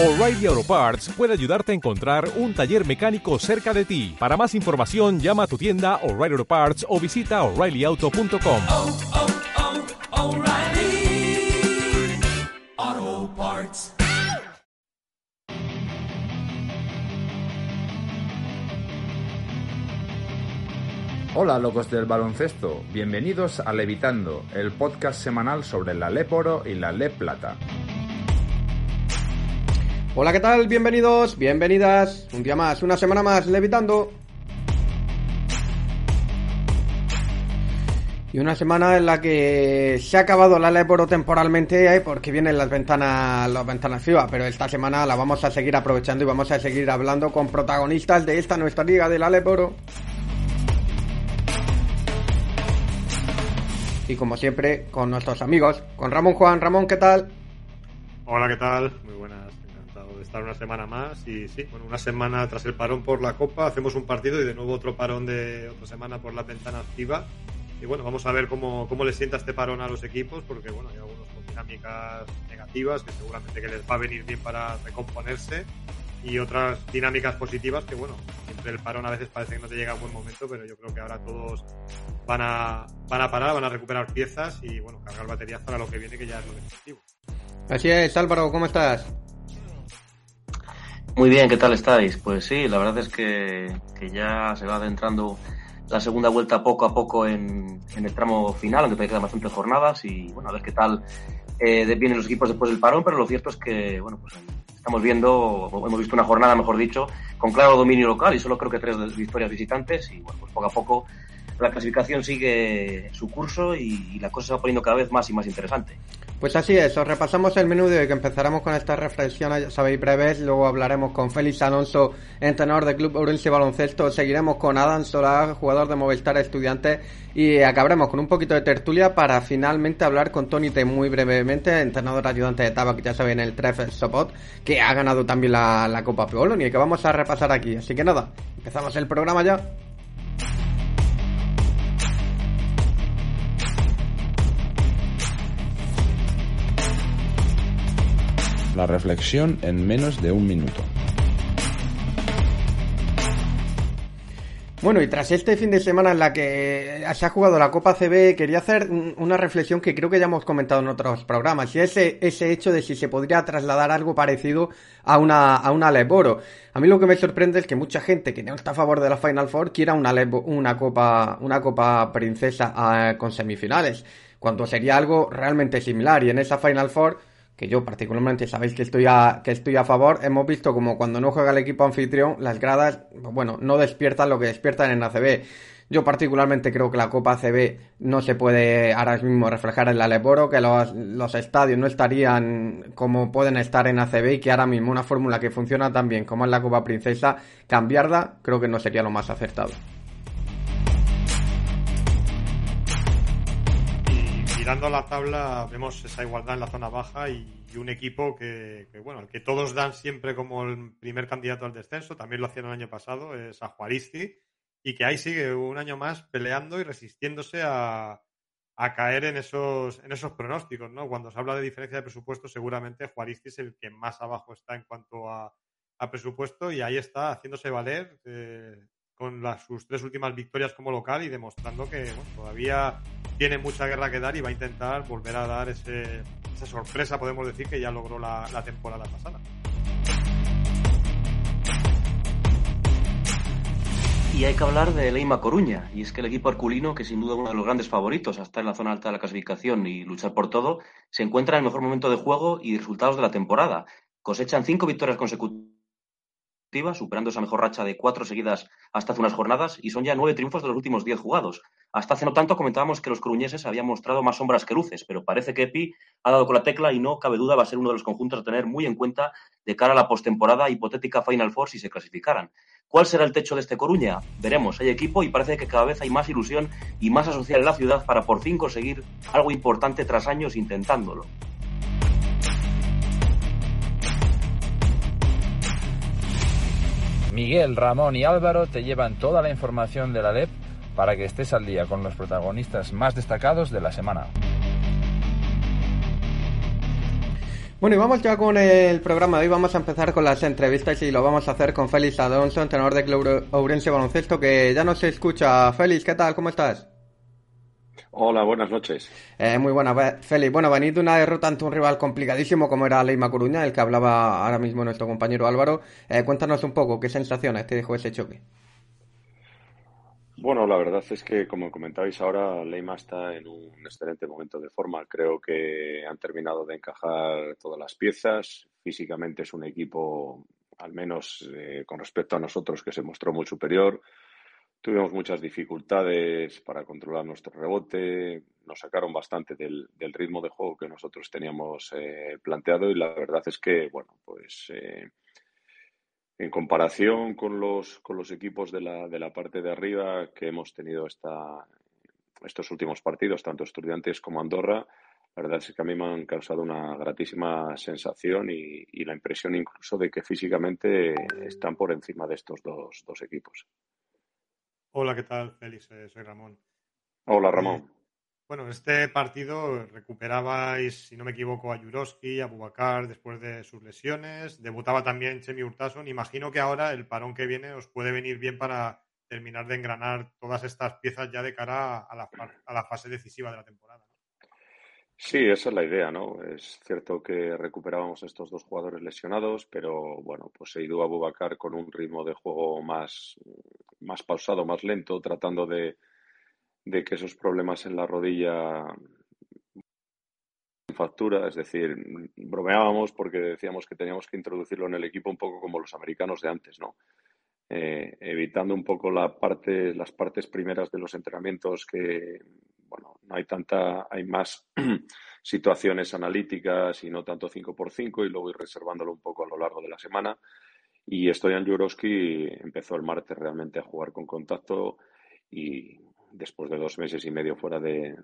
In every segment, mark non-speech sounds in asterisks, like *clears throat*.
O'Reilly Auto Parts puede ayudarte a encontrar un taller mecánico cerca de ti. Para más información, llama a tu tienda O'Reilly Auto Parts o visita oreillyauto.com. oh, oh, O'Reilly Auto Parts. Hola locos del baloncesto, bienvenidos a Levitando, el podcast semanal sobre la LEP Oro y la LEP Plata. Hola, ¿qué tal? Bienvenidos, bienvenidas. Un día más, una semana más, levitando. Y una semana en la que se ha acabado la Leporo temporalmente eh, porque vienen las ventanas, las ventanas FIBA, pero esta semana la vamos a seguir aprovechando y vamos a seguir hablando con protagonistas de esta nuestra liga de la Leporo. Y como siempre, con nuestros amigos, con Ramón Juan. Ramón, ¿qué tal? Hola, ¿qué tal? Muy buenas, estar una semana más. Y sí, bueno, una semana tras el parón por la Copa, hacemos un partido y de nuevo otro parón de otra semana por la ventana activa. Y bueno, vamos a ver cómo, cómo le sienta este parón a los equipos, porque bueno, hay algunos con dinámicas negativas que seguramente que les va a venir bien para recomponerse y otras dinámicas positivas que bueno, siempre el parón a veces parece que no te llega a buen momento, pero yo creo que ahora todos van a, van a parar, van a recuperar piezas y bueno, cargar baterías para lo que viene, que ya es lo definitivo. Así es, Álvaro, ¿cómo estás? Muy bien, ¿qué tal estáis? Pues sí, la verdad es que, ya se va adentrando la segunda vuelta poco a poco en, el tramo final, aunque todavía quedan bastantes jornadas y bueno, a ver qué tal eh, vienen los equipos después del parón, pero lo cierto es que bueno, pues estamos viendo, hemos visto una jornada, mejor dicho, con claro dominio local y solo creo que tres victorias visitantes y bueno, pues poco a poco la clasificación sigue su curso y, y la cosa se va poniendo cada vez más y más interesante. Pues así es, os repasamos el menú de hoy que empezaremos con esta reflexión, ya sabéis, breves, luego hablaremos con Félix Alonso, entrenador del Club Ourense Baloncesto, seguiremos con Adam Solar, jugador de Movistar Estudiantes y acabaremos con un poquito de tertulia para finalmente hablar con Tony T muy brevemente, entrenador ayudante de Tabac, ya saben, el Treffer Sopot, que ha ganado también la, la Copa Polonia y que vamos a repasar aquí. Así que nada, empezamos el programa ya. La reflexión en menos de un minuto. Bueno, y tras este fin de semana en la que se ha jugado la Copa CB, quería hacer una reflexión que creo que ya hemos comentado en otros programas, y ese, ese hecho de si se podría trasladar algo parecido a una, a una Leboro. A mí lo que me sorprende es que mucha gente que no está a favor de la Final Four quiera una, Lebo, una Copa, una Copa Princesa uh, con semifinales, cuando sería algo realmente similar, y en esa Final Four que yo particularmente sabéis que estoy a, que estoy a favor, hemos visto como cuando no juega el equipo anfitrión, las gradas, bueno, no despiertan lo que despiertan en ACB. Yo particularmente creo que la Copa ACB no se puede ahora mismo reflejar en la Leboro, que los, los estadios no estarían como pueden estar en ACB y que ahora mismo una fórmula que funciona tan bien como es la Copa Princesa, cambiarla creo que no sería lo más acertado. Mirando la tabla vemos esa igualdad en la zona baja y, y un equipo que, que, bueno, el que todos dan siempre como el primer candidato al descenso, también lo hacían el año pasado, es a Juaristi, y que ahí sigue un año más peleando y resistiéndose a, a caer en esos, en esos pronósticos, ¿no? Cuando se habla de diferencia de presupuesto, seguramente Juaristi es el que más abajo está en cuanto a, a presupuesto y ahí está haciéndose valer eh, con las, sus tres últimas victorias como local y demostrando que todavía tiene mucha guerra que dar y va a intentar volver a dar ese, esa sorpresa, podemos decir, que ya logró la, temporada pasada. Y hay que hablar de Leima Coruña, y es que el equipo arculino, que sin duda uno de los grandes favoritos hasta en la zona alta de la clasificación y luchar por todo, se encuentra en el mejor momento de juego y resultados de la temporada. Cosechan cinco victorias consecutivas superando esa mejor racha de cuatro seguidas hasta hace unas jornadas, y son ya nueve triunfos de los últimos diez jugados. Hasta hace no tanto comentábamos que los coruñeses habían mostrado más sombras que luces, pero parece que Epi ha dado con la tecla y no cabe duda va a ser uno de los conjuntos a tener muy en cuenta de cara a la postemporada hipotética Final Four si se clasificaran. ¿Cuál será el techo de este Coruña? Veremos, hay equipo y parece que cada vez hay más ilusión y más asociada en la ciudad para por fin conseguir algo importante tras años intentándolo. Miguel, Ramón y Álvaro te llevan toda la información de la LEP para que estés al día con los protagonistas más destacados de la semana. Bueno, y vamos ya con el programa de hoy. Vamos a empezar con las entrevistas y lo vamos a hacer con Félix Adonso, entrenador de Club Ourense Baloncesto, que ya no se escucha. Félix, ¿qué tal? ¿Cómo estás? Hola, buenas noches. Eh, muy buena, Fe- Félix. Bueno, venid de una derrota ante un rival complicadísimo como era Leima Coruña, el que hablaba ahora mismo nuestro compañero Álvaro. Eh, cuéntanos un poco, ¿qué sensaciones te dejó ese choque? Bueno, la verdad es que, como comentabais ahora, Leima está en un excelente momento de forma. Creo que han terminado de encajar todas las piezas. Físicamente es un equipo, al menos eh, con respecto a nosotros, que se mostró muy superior. Tuvimos muchas dificultades para controlar nuestro rebote. Nos sacaron bastante del, ritmo de juego que nosotros teníamos eh, planteado y la verdad es que, bueno, pues eh, en comparación con los, con los equipos de la, parte de arriba que hemos tenido esta, estos últimos partidos, tanto Estudiantes como Andorra, la verdad es que a mí me han causado una gratísima sensación y, la impresión incluso de que físicamente están por encima de estos dos equipos. Hola, ¿qué tal, Félix? Eh, soy Ramón. Hola, Ramón. Bueno, en este partido recuperabais, si no me equivoco, a Juroski, a Bubacar después de sus lesiones. Debutaba también Chemi Urtasun. Imagino que ahora el parón que viene os puede venir bien para terminar de engranar todas estas piezas ya de cara a la, a la fase decisiva de la temporada. Sí, esa es la idea, ¿no? Es cierto que recuperábamos estos dos jugadores lesionados, pero bueno, pues Seydou Abubakar con un ritmo de juego más, más pausado, más lento, tratando de, de que esos problemas en la rodilla factura, es decir, bromeábamos porque decíamos que teníamos que introducirlo en el equipo un poco como los americanos de antes, ¿no? Eh, evitando un poco la parte, las partes primeras de los entrenamientos que, bueno, no hay tanta, hay más *clears throat* situaciones analíticas y no tanto 5x5 y luego ir reservándolo un poco a lo largo de la semana. Y Stoyan Jurowski empezó el martes realmente a jugar con contacto y después de dos meses y medio fuera de,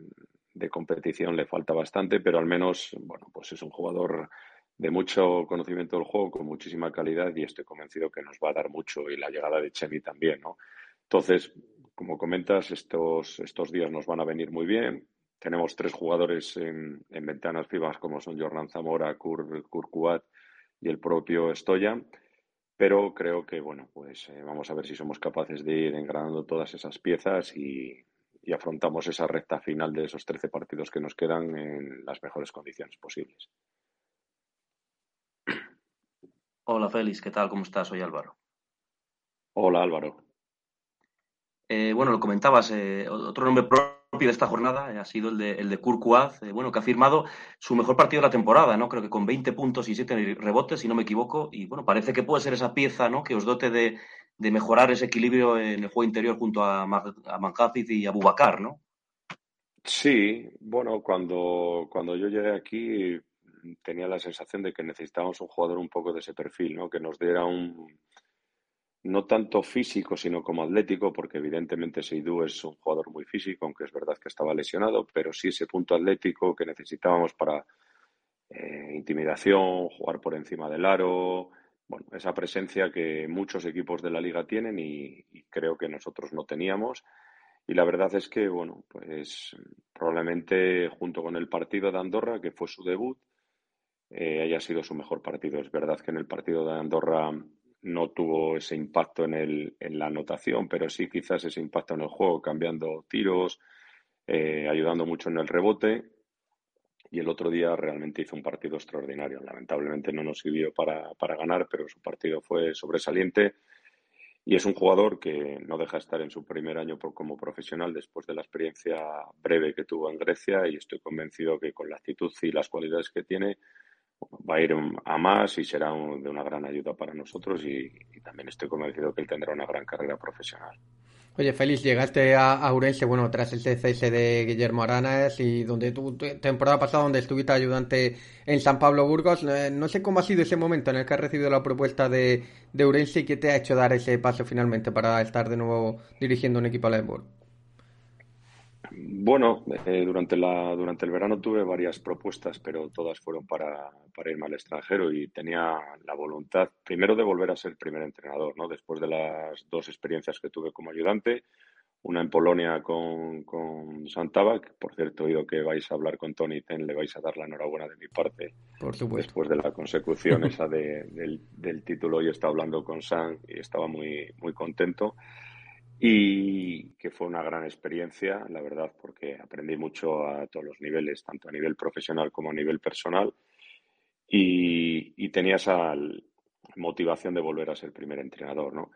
de competición le falta bastante, pero al menos, bueno, pues es un jugador de mucho conocimiento del juego, con muchísima calidad y estoy convencido que nos va a dar mucho y la llegada de Chemi también, ¿no? Entonces, como comentas, estos, estos días nos van a venir muy bien. Tenemos tres jugadores en, en ventanas fijas como son Jordan Zamora, Kur, Kur Kuat y el propio Stoyan. Pero creo que, bueno, pues eh, vamos a ver si somos capaces de ir engranando todas esas piezas y, y afrontamos esa recta final de esos 13 partidos que nos quedan en las mejores condiciones posibles. Hola Félix, ¿qué tal? ¿Cómo estás? Soy Álvaro. Hola Álvaro. Eh, bueno, lo comentabas, eh, otro nombre propio de esta jornada eh, ha sido el de, el de Kurt Kuaz, eh, bueno, que ha firmado su mejor partido de la temporada, ¿no? Creo que con 20 puntos y 7 rebotes, si no me equivoco, y bueno, parece que puede ser esa pieza, ¿no? Que os dote de, de mejorar ese equilibrio en el juego interior junto a, Mag- a Manhafiz y a Bubacar, ¿no? Sí, bueno, cuando, cuando yo llegué aquí tenía la sensación de que necesitábamos un jugador un poco de ese perfil, ¿no? Que nos diera un, no tanto físico, sino como atlético, porque evidentemente Seydou es un jugador muy físico, aunque es verdad que estaba lesionado, pero sí ese punto atlético que necesitábamos para eh, intimidación, jugar por encima del aro, bueno, esa presencia que muchos equipos de la liga tienen y, y creo que nosotros no teníamos. Y la verdad es que, bueno, pues probablemente junto con el partido de Andorra, que fue su debut, eh, haya sido su mejor partido. Es verdad que en el partido de Andorra no tuvo ese impacto en, el, en la anotación, pero sí quizás ese impacto en el juego, cambiando tiros, eh, ayudando mucho en el rebote. Y el otro día realmente hizo un partido extraordinario. Lamentablemente no nos sirvió para, para ganar, pero su partido fue sobresaliente. Y es un jugador que no deja de estar en su primer año como profesional después de la experiencia breve que tuvo en Grecia y estoy convencido que con la actitud y las cualidades que tiene va a ir a más y será un- de una gran ayuda para nosotros y, también estoy convencido que él tendrá una gran carrera profesional. Oye, Félix, llegaste a, a Ourense, bueno, tras el cese de Guillermo Aranas y donde tu temporada pasada donde estuviste ayudante en San Pablo Burgos. Eh, no sé cómo ha sido ese momento en el que has recibido la propuesta de, de Ourense y qué te ha hecho dar ese paso finalmente para estar de nuevo dirigiendo un equipo a la. Bueno, eh, durante la, durante el verano tuve varias propuestas, pero todas fueron para, para irme al extranjero y tenía la voluntad, primero, de volver a ser primer entrenador, ¿no? Después de las dos experiencias que tuve como ayudante, una en Polonia con, con Santaba, que por cierto oído que vais a hablar con Tony Ten, le vais a dar la enhorabuena de mi parte. Por supuesto. Después de la consecución *laughs* esa de, del, del, título, yo estaba hablando con San y estaba muy, muy contento. Y que fue una gran experiencia, la verdad, porque aprendí mucho a todos los niveles, tanto a nivel profesional como a nivel personal. Y, tenía esa motivación de volver a ser primer entrenador, ¿no?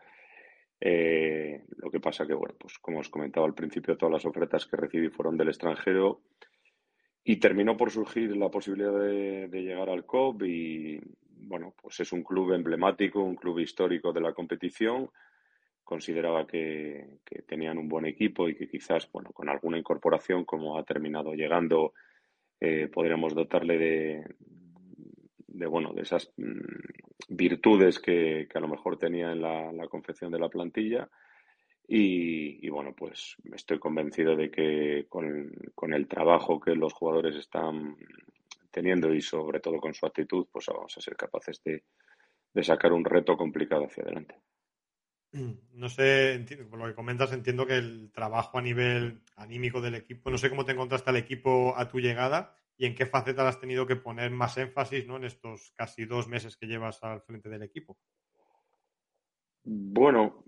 Eh, lo que pasa que, bueno, pues como os comentaba al principio, todas las ofertas que recibí fueron del extranjero y terminó por surgir la posibilidad de, de, llegar al COP y, bueno, pues es un club emblemático, un club histórico de la competición. Consideraba que, tenían un buen equipo y que quizás, bueno, con alguna incorporación, como ha terminado llegando, eh, podríamos dotarle de, de, bueno, de esas mm, virtudes que, a lo mejor tenía en la, la confección de la plantilla. Y, y, bueno, pues estoy convencido de que con, con, el trabajo que los jugadores están teniendo y sobre todo con su actitud, pues vamos a ser capaces de, de sacar un reto complicado hacia adelante. *clears throat* No sé, por lo que comentas, entiendo que el trabajo a nivel anímico del equipo, no sé cómo te encontraste al equipo a tu llegada y en qué faceta has tenido que poner más énfasis ¿no? en estos casi dos meses que llevas al frente del equipo. Bueno,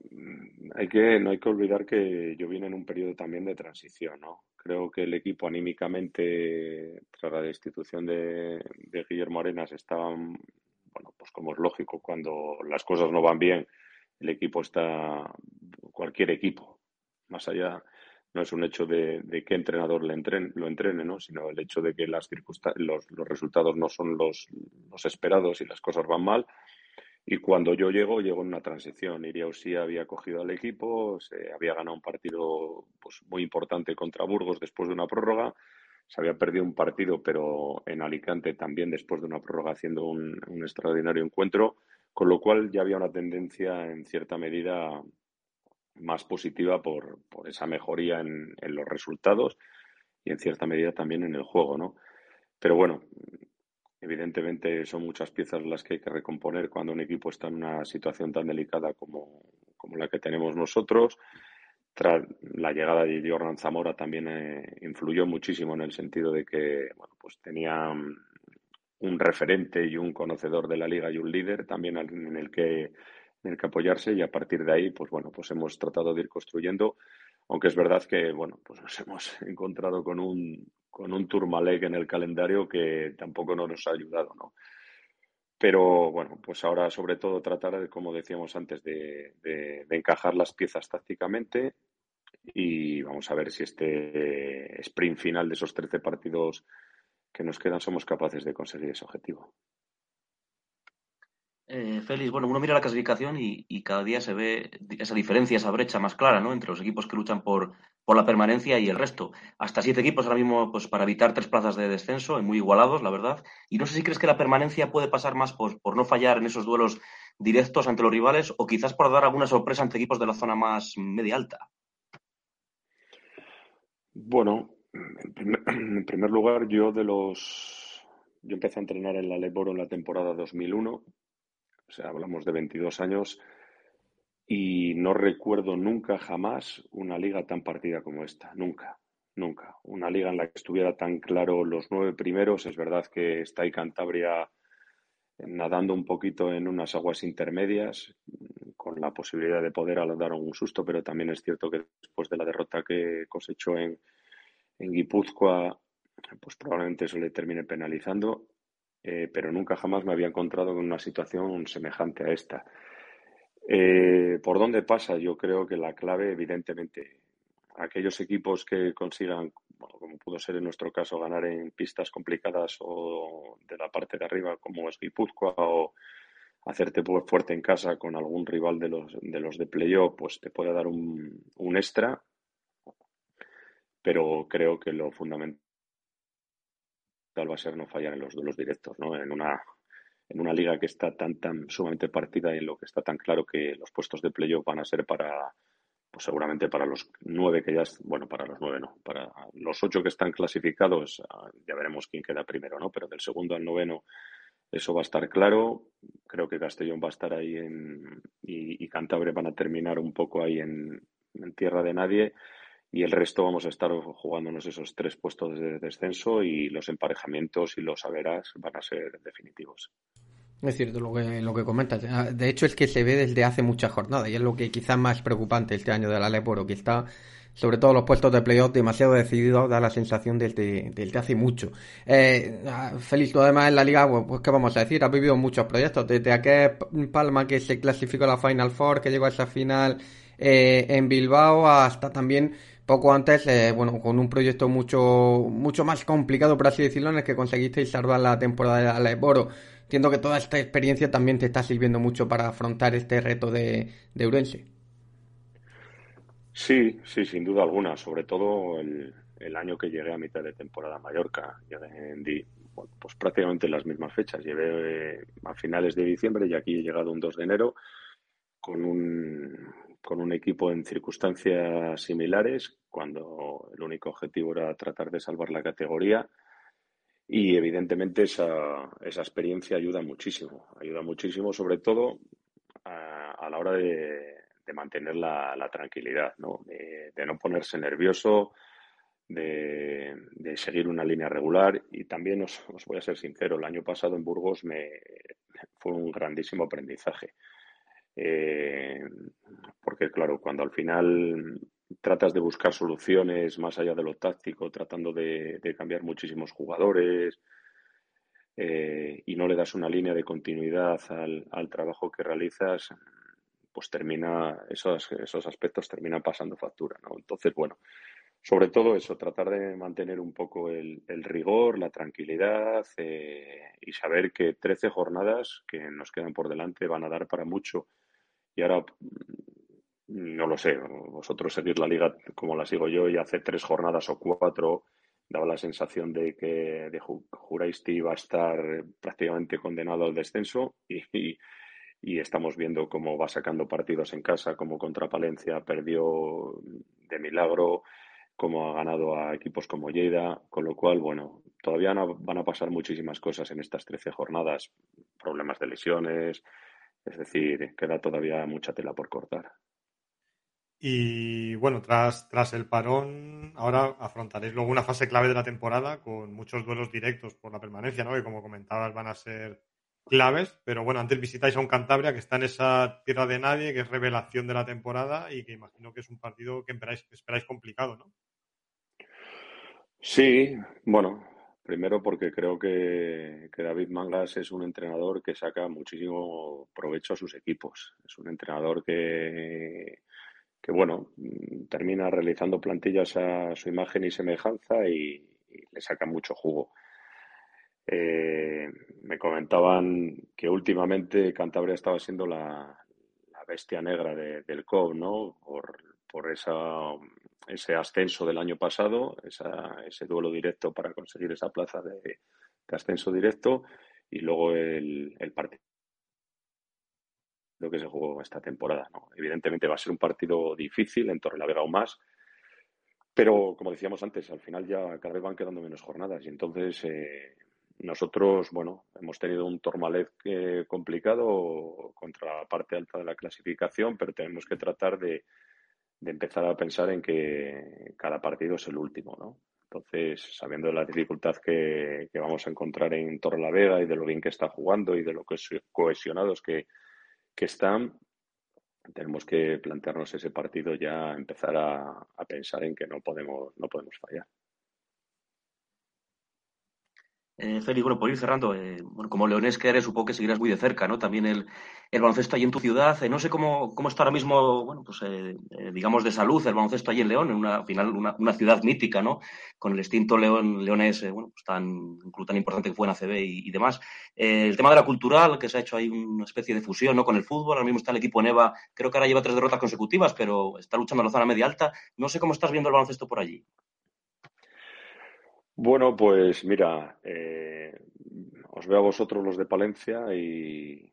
hay que, no hay que olvidar que yo vine en un periodo también de transición, ¿no? Creo que el equipo anímicamente, tras la destitución de, de Guillermo Arenas, estaban, bueno, pues como es lógico, cuando las cosas no van bien, el equipo está, cualquier equipo, más allá no es un hecho de, de qué entrenador lo entrene, ¿no? sino el hecho de que las los, los resultados no son los, esperados y las cosas van mal. Y cuando yo llego, llego en una transición. Iriausi había cogido al equipo, se había ganado un partido pues, muy importante contra Burgos después de una prórroga. Se había perdido un partido, pero en Alicante también después de una prórroga haciendo un, un extraordinario encuentro, con lo cual ya había una tendencia en cierta medida más positiva por, por esa mejoría en, los resultados y en cierta medida también en el juego, ¿no? Pero bueno, evidentemente son muchas piezas las que hay que recomponer cuando un equipo está en una situación tan delicada como, como la que tenemos nosotros. Tras la llegada de Jordan Zamora también eh, influyó muchísimo en el sentido de que bueno, pues tenía un referente y un conocedor de la liga y un líder también en el que en el que apoyarse y a partir de ahí, pues bueno, pues hemos tratado de ir construyendo, aunque es verdad que, bueno, pues nos hemos encontrado con un, con un en el calendario que tampoco no nos ha ayudado, ¿no? Pero bueno, pues ahora sobre todo tratar, como decíamos antes, de, de, de encajar las piezas tácticamente y vamos a ver si este sprint final de esos 13 partidos que nos quedan somos capaces de conseguir ese objetivo. Eh, Félix, bueno, uno mira la clasificación y, y, cada día se ve esa diferencia, esa brecha más clara, ¿no? Entre los equipos que luchan por, por la permanencia y el resto. Hasta siete equipos ahora mismo, pues para evitar tres plazas de descenso, muy igualados, la verdad. Y no sé si crees que la permanencia puede pasar más pues, por no fallar en esos duelos directos ante los rivales o quizás por dar alguna sorpresa ante equipos de la zona más media alta. Bueno, *clears throat* en primer, lugar, yo de los. Yo empecé a entrenar en la Leboro en la temporada 2001 o sea, hablamos de 22 años y no recuerdo nunca jamás una liga tan partida como esta, nunca, nunca. Una liga en la que estuviera tan claro los nueve primeros. Es verdad que está ahí Cantabria nadando un poquito en unas aguas intermedias, con la posibilidad de poder dar un susto, pero también es cierto que después de la derrota que cosechó en, en Guipúzcoa, pues probablemente eso le termine penalizando eh, pero nunca jamás me había encontrado con una situación semejante a esta. Eh, ¿Por dónde pasa? Yo creo que la clave, evidentemente, aquellos equipos que consigan, como pudo ser en nuestro caso, ganar en pistas complicadas o de la parte de arriba, como es Guipúzcoa, o hacerte fuerte en casa con algún rival de los de, los de playoff, pues te puede dar un extra. Pero creo que lo fundamental va a ser no fallar en los duelos directos, ¿no? En una, en una liga que está tan, tan sumamente partida y en lo que está tan claro que los puestos de playoff van a ser para, pues seguramente para los nueve que ya, bueno, para los nueve no, para los ocho que están clasificados, ah, ya veremos quién queda primero, ¿no? Pero del segundo al noveno eso va a estar claro. Creo que Castellón va a estar ahí en, y, y Cantabria van a terminar un poco ahí en, en tierra de nadie y el resto vamos a estar jugándonos esos tres puestos de descenso y los emparejamientos y los saberás van a ser definitivos. Es cierto lo que, lo que comentas. Ah, De hecho, es que se ve desde hace muchas jornadas y es lo que quizás más preocupante este año de la Leporo, que está, sobre todo los puestos de playoff, demasiado decidido, da la sensación desde, desde hace mucho. Eh, ah, Félix, tú además en la liga, pues, pues, ¿qué vamos a decir? Has vivido muchos proyectos, desde aquel Palma que se clasificó a la Final Four, que llegó a esa final eh, en Bilbao, hasta también poco antes, eh, bueno, con un proyecto mucho, mucho más complicado, por así decirlo, en el que conseguisteis salvar la temporada de la Leporo. Entiendo que toda esta experiencia también te está sirviendo mucho para afrontar este reto de, de Urense. Sí, sí, sin duda alguna. Sobre todo el, el año que llegué a mitad de temporada a Mallorca. Llegué bueno, pues prácticamente en las mismas fechas. Llegué eh, a finales de diciembre y aquí he llegado un 2 de enero con un, con un equipo en circunstancias similares, cuando el único objetivo era tratar de salvar la categoría. Y evidentemente esa, esa experiencia ayuda muchísimo, ayuda muchísimo sobre todo a, a la hora de, mantener la, tranquilidad, ¿no? De, de no ponerse nervioso, de, de seguir una línea regular y también os, os voy a ser sincero, el año pasado en Burgos me, fue un grandísimo aprendizaje. Eh, porque claro, cuando al final tratas de buscar soluciones más allá de lo táctico, tratando de, cambiar muchísimos jugadores eh, y no le das una línea de continuidad al, trabajo que realizas, pues termina, esos, esos aspectos terminan pasando factura, ¿no? Entonces, bueno, sobre todo eso, tratar de mantener un poco el, el rigor, la tranquilidad eh, y saber que 13 jornadas que nos quedan por delante van a dar para mucho. Y ahora, mm, no lo sé, vosotros seguir la liga como la sigo yo y hace tres jornadas o cuatro daba la sensación de que de Ju- Juraisti iba a estar prácticamente condenado al descenso y, y- estamos viendo cómo va sacando partidos en casa, como contra Palencia perdió de milagro, cómo ha ganado a equipos como Lleida, con lo cual, bueno, todavía van a pasar muchísimas cosas en estas 13 jornadas, problemas de lesiones, es decir, queda todavía mucha tela por cortar. Y bueno, tras, tras el parón, ahora afrontaréis luego una fase clave de la temporada con muchos duelos directos por la permanencia, ¿no? Que como comentabas van a ser claves, pero bueno, antes visitáis a un Cantabria que está en esa tierra de nadie, que es revelación de la temporada y que imagino que es un partido que esperáis, que esperáis complicado, ¿no? Sí, bueno, primero porque creo que, que David Mangas es un entrenador que saca muchísimo provecho a sus equipos. Es un entrenador que, que bueno, mm, termina realizando plantillas a su imagen y semejanza y, le saca mucho jugo. Eh, me comentaban que últimamente Cantabria estaba siendo la, la bestia negra de- del COP, ¿no? Por esa, ese ascenso del año pasado, esa- ese duelo directo para conseguir esa plaza de, ascenso directo y luego el, el partido que se jugó esta temporada, ¿no? Evidentemente va a ser un partido difícil en Torrelavega aún más, pero como decíamos antes, al final ya cada vez van quedando menos jornadas y entonces eh, nosotros, bueno, hemos tenido un Tormalet eh, complicado contra la parte alta de la clasificación, pero tenemos que tratar de, de empezar a pensar en que cada partido es el último, ¿no? Entonces, sabiendo la dificultad que, que vamos a encontrar en Torrelavega y de lo bien que está jugando y de lo cohesio- cohesionados que, que están, tenemos que plantearnos ese partido ya, empezar a, a pensar en que no podemos, no podemos fallar. Eh, Feli, bueno, por ir cerrando, eh, bueno, como leonés que eres, supongo que seguirás muy de cerca, ¿no? También el, el baloncesto ahí en tu ciudad. eh, no sé cómo, cómo está ahora mismo, bueno, pues eh, digamos de salud el baloncesto allí en León, en una al final una, una ciudad mítica, ¿no? Con el extinto León, leonés, bueno, pues tan, tan importante que fue en ACB y, y demás. El tema de la cultural, que se ha hecho ahí una especie de fusión, ¿no? Con el fútbol, ahora mismo está el equipo Neva, creo que ahora lleva tres derrotas consecutivas, pero está luchando en la zona media alta. No sé cómo estás viendo el baloncesto por allí. Bueno, pues mira, eh, os veo a vosotros los de Palencia y,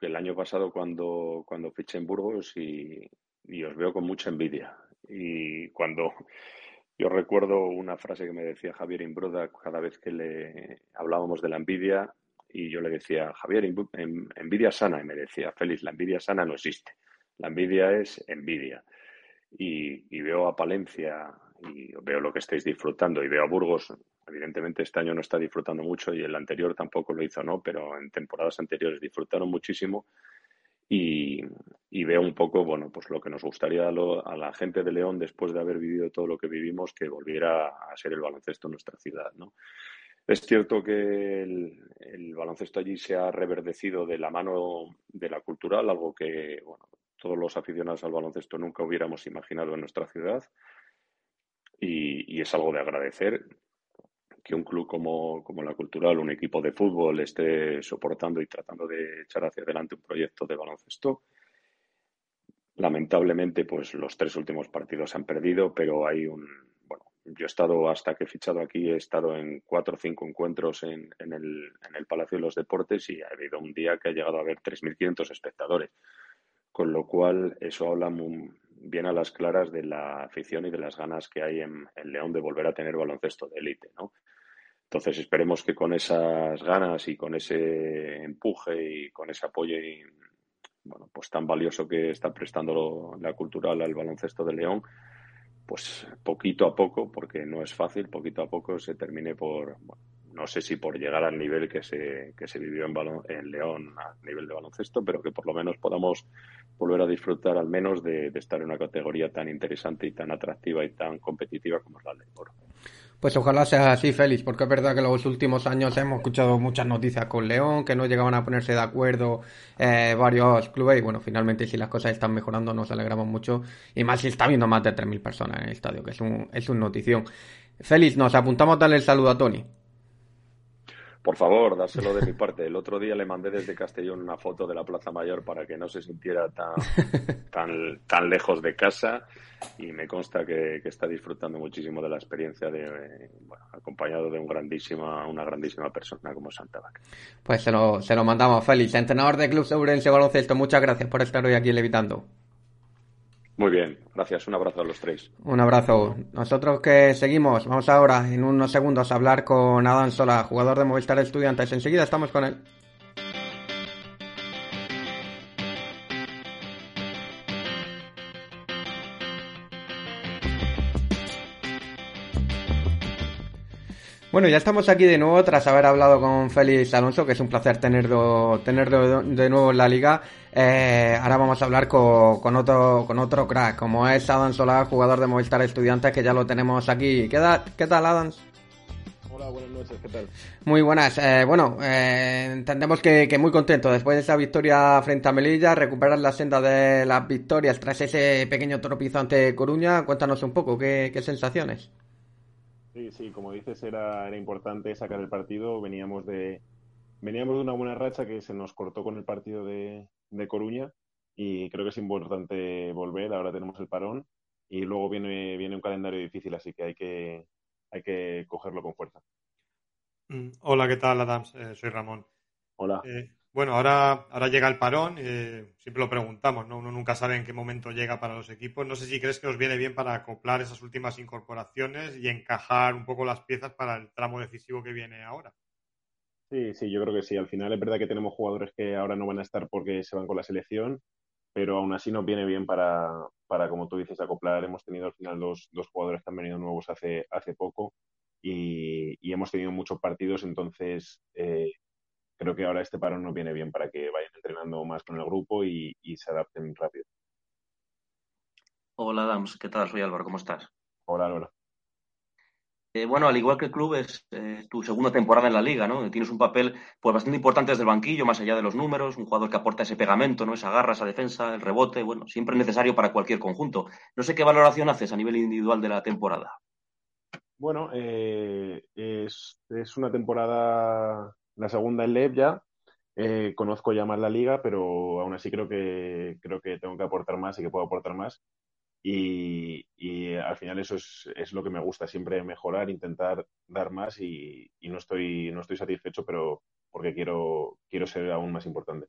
el año pasado cuando, cuando fiché en Burgos y, y os veo con mucha envidia. Y cuando *laughs* yo recuerdo una frase que me decía Javier Imbroda cada vez que le hablábamos de la envidia y yo le decía, Javier, env- en- envidia sana, y me decía, Félix, la envidia sana no existe. La envidia es envidia. y, y veo a Palencia y veo lo que estáis disfrutando y veo a Burgos, evidentemente este año no está disfrutando mucho y el anterior tampoco lo hizo, ¿no? Pero en temporadas anteriores disfrutaron muchísimo y, veo un poco, bueno, pues lo que nos gustaría a, lo- a la gente de León después de haber vivido todo lo que vivimos, que volviera a ser el baloncesto en nuestra ciudad, ¿no? Es cierto que el, el baloncesto allí se ha reverdecido de la mano de la cultural, algo que, bueno, todos los aficionados al baloncesto nunca hubiéramos imaginado en nuestra ciudad y, es algo de agradecer que un club como, como la Cultural, un equipo de fútbol, esté soportando y tratando de echar hacia adelante un proyecto de baloncesto. Lamentablemente, pues los tres últimos partidos se han perdido, pero hay un, bueno, yo he estado hasta que he fichado aquí, he estado en cuatro o cinco encuentros en, en el, en el Palacio de los Deportes y ha habido un día que ha llegado a haber 3.500 espectadores, con lo cual eso habla muy bien a las claras de la afición y de las ganas que hay en, en León de volver a tener baloncesto de élite, ¿no? Entonces esperemos que con esas ganas y con ese empuje y con ese apoyo y, bueno, pues tan valioso que está prestando la cultural al baloncesto de León, pues poquito a poco, porque no es fácil, poquito a poco se termine por, no sé si por llegar al nivel que se, que se vivió en, balon- en León a nivel de baloncesto, pero que por lo menos podamos volver a disfrutar al menos de, de estar en una categoría tan interesante y tan atractiva y tan competitiva como es la del oro. Pues ojalá sea así, Félix, porque es verdad que los últimos años hemos escuchado muchas noticias con León, que no llegaban a ponerse de acuerdo eh, varios clubes, y bueno, finalmente si las cosas están mejorando nos alegramos mucho, y más si está viendo más de 3.000 personas en el estadio, que es un, es un notición. Félix, nos apuntamos a darle el saludo a Tony. Por favor, dárselo de mi parte. El otro día le mandé desde Castellón una foto de la Plaza Mayor para que no se sintiera tan, *laughs* tan, tan lejos de casa y me consta que, que está disfrutando muchísimo de la experiencia de, eh, bueno, acompañado de un grandísima, una grandísima persona como Santa Vaca. Pues se lo, se lo mandamos, Félix, entrenador de Club Segurense Baloncesto, muchas gracias por estar hoy aquí levitando. Muy bien, gracias. Un abrazo a los tres. Un abrazo. Nosotros que seguimos, vamos ahora en unos segundos a hablar con Adán Sola, jugador de Movistar Estudiantes. Enseguida estamos con él. Bueno, ya estamos aquí de nuevo tras haber hablado con Félix Alonso, que es un placer tenerlo, tenerlo de nuevo en la liga. Eh, ahora vamos a hablar con, con otro, con otro crack, como es Adam Solá, jugador de Movistar Estudiantes, que ya lo tenemos aquí. ¿Qué, da- qué tal, Adam? Hola, buenas noches, ¿qué tal? Muy buenas. Eh, bueno, eh, entendemos que, que muy contento después de esa victoria frente a Melilla, recuperar la senda de las victorias tras ese pequeño tropiezo ante Coruña. Cuéntanos un poco, ¿qué, qué sensaciones? Sí, sí, como dices, era, era importante sacar el partido. Veníamos de, veníamos de una buena racha que se nos cortó con el partido de, de Coruña y creo que es importante volver. Ahora tenemos el parón y luego viene, viene un calendario difícil, así que hay que, hay que cogerlo con fuerza. Mm, Hola, ¿qué tal, Adams? Eh, soy Ramón. Hola. Eh, bueno, ahora, ahora llega el parón, eh, siempre lo preguntamos, ¿no? Uno nunca sabe en qué momento llega para los equipos. No sé si crees que os viene bien para acoplar esas últimas incorporaciones y encajar un poco las piezas para el tramo decisivo que viene ahora. Sí, sí, yo creo que sí. Al final es verdad que tenemos jugadores que ahora no van a estar porque se van con la selección, pero aún así nos viene bien para, para como tú dices, acoplar. Hemos tenido al final dos, dos jugadores que han venido nuevos hace, hace poco y, y hemos tenido muchos partidos, entonces eh, creo que ahora este parón nos viene bien para que vayan entrenando más con el grupo y, y se adapten rápido. Hola, Adams, ¿qué tal? Soy Álvaro, ¿cómo estás? Hola, Álvaro. Eh, bueno, al igual que el club, es eh, tu segunda temporada en la liga, ¿no? Tienes un papel pues, bastante importante desde el banquillo, más allá de los números, un jugador que aporta ese pegamento, ¿no? Esa garra, esa defensa, el rebote, bueno, siempre necesario para cualquier conjunto. No sé qué valoración haces a nivel individual de la temporada. Bueno, eh, es, una temporada, la segunda en LEB ya. Eh, conozco ya más la liga, pero aún así creo que, creo que tengo que aportar más y que puedo aportar más. Y, al final eso es, es lo que me gusta, siempre mejorar, intentar dar más y, y no estoy, no estoy satisfecho, pero porque quiero, quiero ser aún más importante.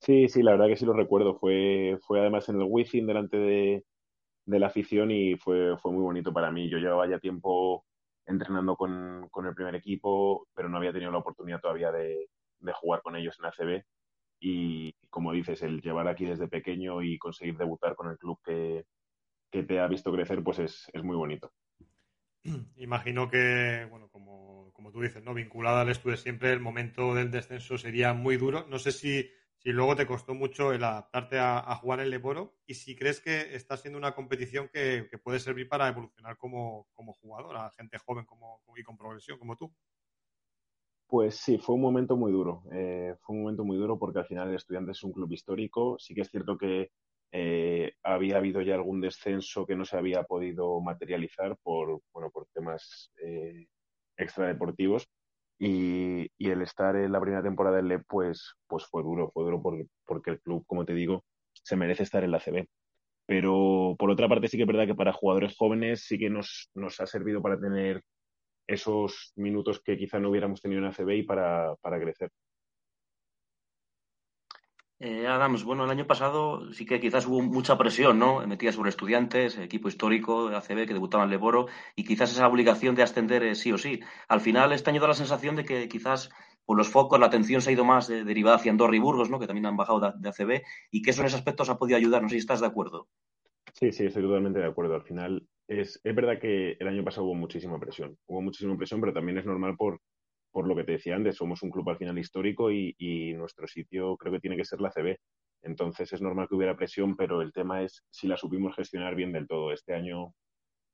Sí, sí, la verdad que sí lo recuerdo. Fue, fue además en el Wizzing delante de, de la afición y fue, fue muy bonito para mí. Yo llevaba ya tiempo entrenando con, con el primer equipo, pero no había tenido la oportunidad todavía de, de jugar con ellos en ACB. Y como dices, el llevar aquí desde pequeño y conseguir debutar con el club que, que te ha visto crecer, pues es, es muy bonito. *clears throat* Imagino que, bueno, como, como tú dices, ¿no? Vinculado al estudio siempre, el momento del descenso sería muy duro. No sé si, si luego te costó mucho el adaptarte a, a jugar en Leboro y si crees que está siendo una competición que, que puede servir para evolucionar como, como jugador, a gente joven como, y con progresión como tú. Pues sí, fue un momento muy duro. Eh, fue un momento muy duro porque al final el Estudiantes es un club histórico. Sí que es cierto que eh, había habido ya algún descenso que no se había podido materializar por, bueno, por temas eh, extradeportivos. Y, y, el estar en la primera temporada del LEP, pues, pues fue duro, fue duro por, porque el club, como te digo, se merece estar en la CB. Pero por otra parte sí que es verdad que para jugadores jóvenes sí que nos, nos ha servido para tener esos minutos que quizá no hubiéramos tenido en ACB y para, para crecer. Eh, Adams, bueno, el año pasado sí que quizás hubo mucha presión, ¿no? Metida sobre estudiantes, equipo histórico de ACB que debutaba en Leboro y quizás esa obligación de ascender sí o sí. Al final este año da la sensación de que quizás por los focos, la atención se ha ido más de, derivada hacia Andorra y Burgos, ¿no? Que también han bajado de, ACB y que eso en ese aspecto os ha podido ayudar. No sé si estás de acuerdo. Sí, sí, estoy totalmente de acuerdo. Al final es, es verdad que el año pasado hubo muchísima presión. Hubo muchísima presión, pero también es normal por, por lo que te decía antes, somos un club al final histórico y, y, nuestro sitio creo que tiene que ser la CB. Entonces es normal que hubiera presión, pero el tema es si la supimos gestionar bien del todo. Este año,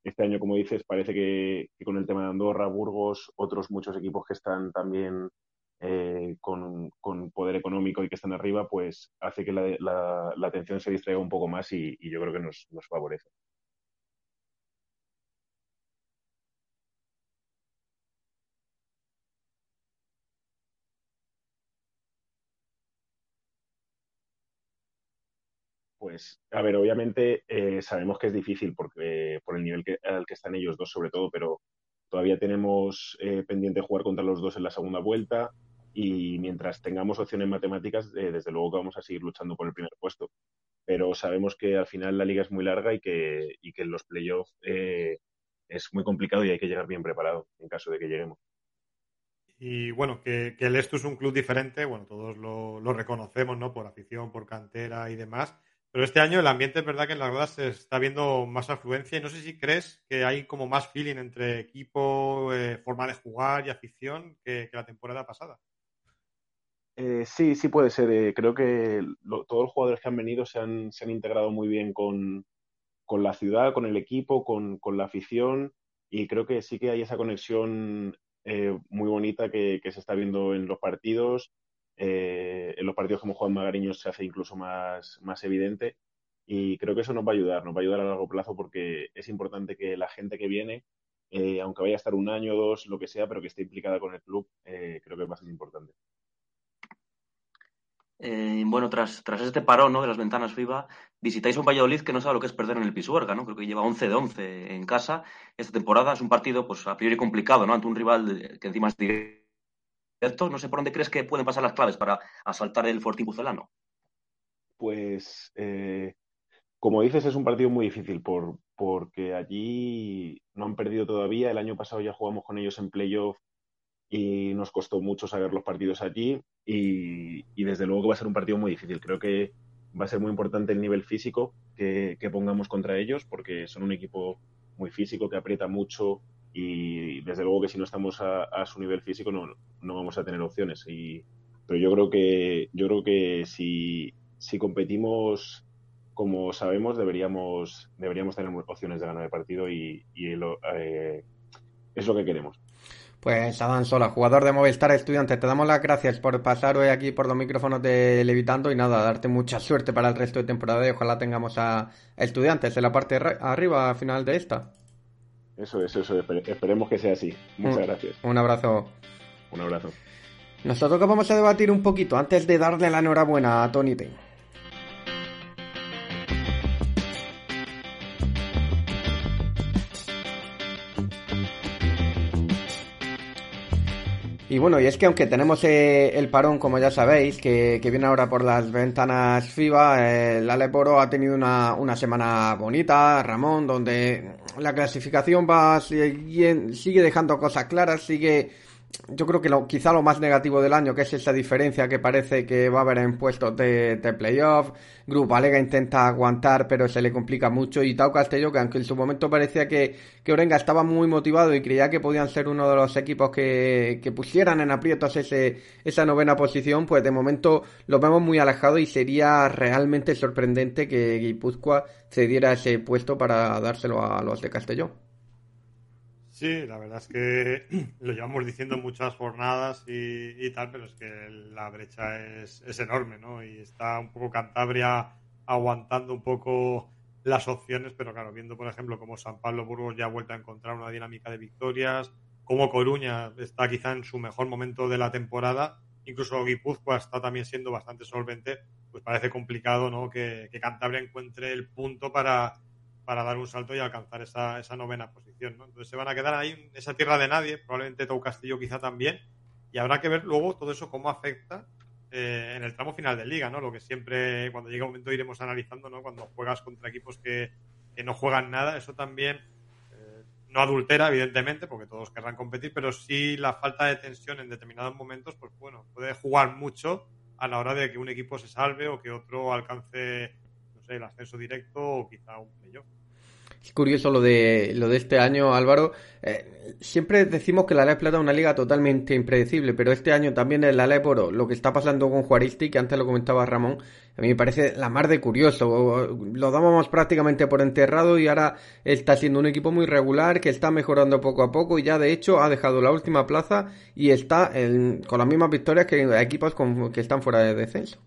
este año como dices, parece que, con el tema de Andorra, Burgos, otros muchos equipos que están también eh, con, con, poder económico y que están arriba, pues hace que la, la, la atención se distraiga un poco más y, y yo creo que nos, nos favorece. Pues, a ver, obviamente eh, sabemos que es difícil porque por el nivel que, al que están ellos dos, sobre todo, pero todavía tenemos eh, pendiente jugar contra los dos en la segunda vuelta y mientras tengamos opciones matemáticas, eh, desde luego que vamos a seguir luchando por el primer puesto. Pero sabemos que al final la liga es muy larga y que, y que en los playoffs es muy complicado y hay que llegar bien preparado en caso de que lleguemos. Y bueno, que, el Esto es un club diferente, bueno, todos lo, lo reconocemos, ¿no? Por afición, por cantera y demás pero este año el ambiente es verdad que en las gradas se está viendo más afluencia y no sé si crees que hay como más feeling entre equipo, eh, forma de jugar y afición que, la temporada pasada. Eh, sí, sí puede ser. Eh, creo que todos los jugadores que han venido se han, integrado muy bien con, la ciudad, con el equipo, con, la afición y creo que sí que hay esa conexión muy bonita que, se está viendo en los partidos eh, en los partidos como Juan Magariños se hace incluso más, más evidente y creo que eso nos va a ayudar, nos va a ayudar a largo plazo porque es importante que la gente que viene, eh, aunque vaya a estar un año, dos, lo que sea, pero que esté implicada con el club, eh, creo que es bastante importante. Eh, bueno, tras, tras este parón ¿no? de las ventanas FIBA, visitáis un Valladolid que no sabe lo que es perder en el Pisuerga, ¿no? Creo que lleva 11 de 11 en casa. Esta temporada es un partido, pues a priori complicado, ¿no? Ante un rival que encima es directo No sé por dónde crees que pueden pasar las claves para asaltar el Fortín Pucelano. Pues, eh, como dices, es un partido muy difícil por, porque allí no han perdido todavía. El año pasado ya jugamos con ellos en playoff y nos costó mucho saber los partidos allí y, desde luego que va a ser un partido muy difícil. Creo que va a ser muy importante el nivel físico que pongamos contra ellos porque son un equipo muy físico que aprieta mucho, y desde luego que si no estamos a, a su nivel físico no, no, vamos a tener opciones. Y, pero yo creo que, yo creo que si, si competimos como sabemos, deberíamos, deberíamos tener opciones de ganar el partido y, y lo, eh, es lo que queremos. Pues Adán Sola, jugador de Movistar Estudiantes, te damos las gracias por pasar hoy aquí por los micrófonos de Levitando y nada, darte mucha suerte para el resto de temporada y ojalá tengamos a Estudiantes en la parte arriba final de esta. Eso es, eso es. Esperemos que sea así. Muchas un, gracias. Un abrazo. Un abrazo. Nosotros que vamos a debatir un poquito antes de darle la enhorabuena a Tony. Y bueno, y es que aunque tenemos eh, el parón, como ya sabéis, que, que, viene ahora por las ventanas FIBA, eh, el Aleporo ha tenido una, una, semana bonita, Ramón, donde la clasificación va sigue, sigue dejando cosas claras, sigue yo creo que lo, quizá lo más negativo del año, que es esa diferencia que parece que va a haber en puestos de, de playoff. Grupo Alega intenta aguantar, pero se le complica mucho. Y Tau Castello, que aunque en su momento parecía que, que Orenga estaba muy motivado y creía que podían ser uno de los equipos que, que pusieran en aprietos ese, esa novena posición, pues de momento lo vemos muy alejado y sería realmente sorprendente que Guipúzcoa cediera ese puesto para dárselo a los de Castellón. Sí, la verdad es que *clears throat* lo llevamos diciendo muchas jornadas y, y tal, pero es que la brecha es, es, enorme, ¿no? Y está un poco Cantabria aguantando un poco las opciones, pero claro, viendo por ejemplo como San Pablo Burgos ya ha vuelto a encontrar una dinámica de victorias, como Coruña está quizá en su mejor momento de la temporada, incluso Guipúzcoa está también siendo bastante solvente, pues parece complicado, ¿no? Que, que Cantabria encuentre el punto para para dar un salto y alcanzar esa, esa novena posición. Entonces se van a quedar ahí en esa tierra de nadie, probablemente Tau Castillo quizá también, y habrá que ver luego todo eso cómo afecta eh, en el tramo final de liga, ¿no? Lo que siempre, cuando llegue un momento, iremos analizando, ¿no? Cuando juegas contra equipos que, que no juegan nada, eso también eh, no adultera, evidentemente, porque todos querrán competir, pero sí la falta de tensión en determinados momentos, pues bueno, puede jugar mucho a la hora de que un equipo se salve o que otro alcance, no sé, el ascenso directo o quizá un playoff. Es curioso lo de, lo de este año, Álvaro. Eh, siempre decimos que la Liga Plata es una liga totalmente impredecible, pero este año también en la Liga Oro, lo que está pasando con Juaristi, que antes lo comentaba Ramón, a mí me parece la mar de curioso. Lo dábamos prácticamente por enterrado y ahora está siendo un equipo muy regular, que está mejorando poco a poco y ya de hecho ha dejado la última plaza y está con las mismas victorias que equipos con, que están fuera de descenso.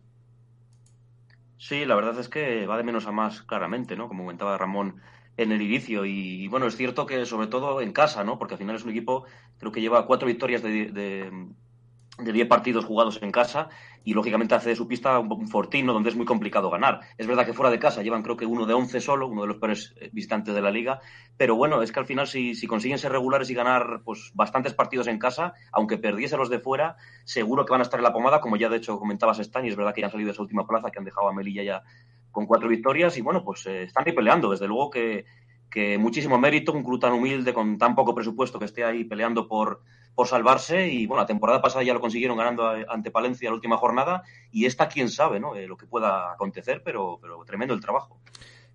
Sí, la verdad es que va de menos a más claramente, ¿no? Como comentaba Ramón en el inicio. Y, bueno, es cierto que sobre todo en casa, ¿no? Porque al final es un equipo, creo que lleva cuatro victorias de, de, diez partidos jugados en casa y lógicamente hace de su pista un, un fortino donde es muy complicado ganar. Es verdad que fuera de casa llevan creo que uno de once solo, uno de los peores visitantes de la liga, pero bueno, es que al final si, si consiguen ser regulares y ganar pues bastantes partidos en casa, aunque perdiese los de fuera, seguro que van a estar en la pomada, como ya de hecho comentabas Stan, y es verdad que ya han salido de esa última plaza, que han dejado a Melilla ya con cuatro victorias y bueno, pues eh, están ahí peleando. Desde luego que, que, muchísimo mérito, un club tan humilde con tan poco presupuesto que esté ahí peleando por, por salvarse y bueno, la temporada pasada ya lo consiguieron ganando ante Palencia la última jornada y esta quién sabe ¿no? Eh, lo que pueda acontecer, pero, pero tremendo el trabajo.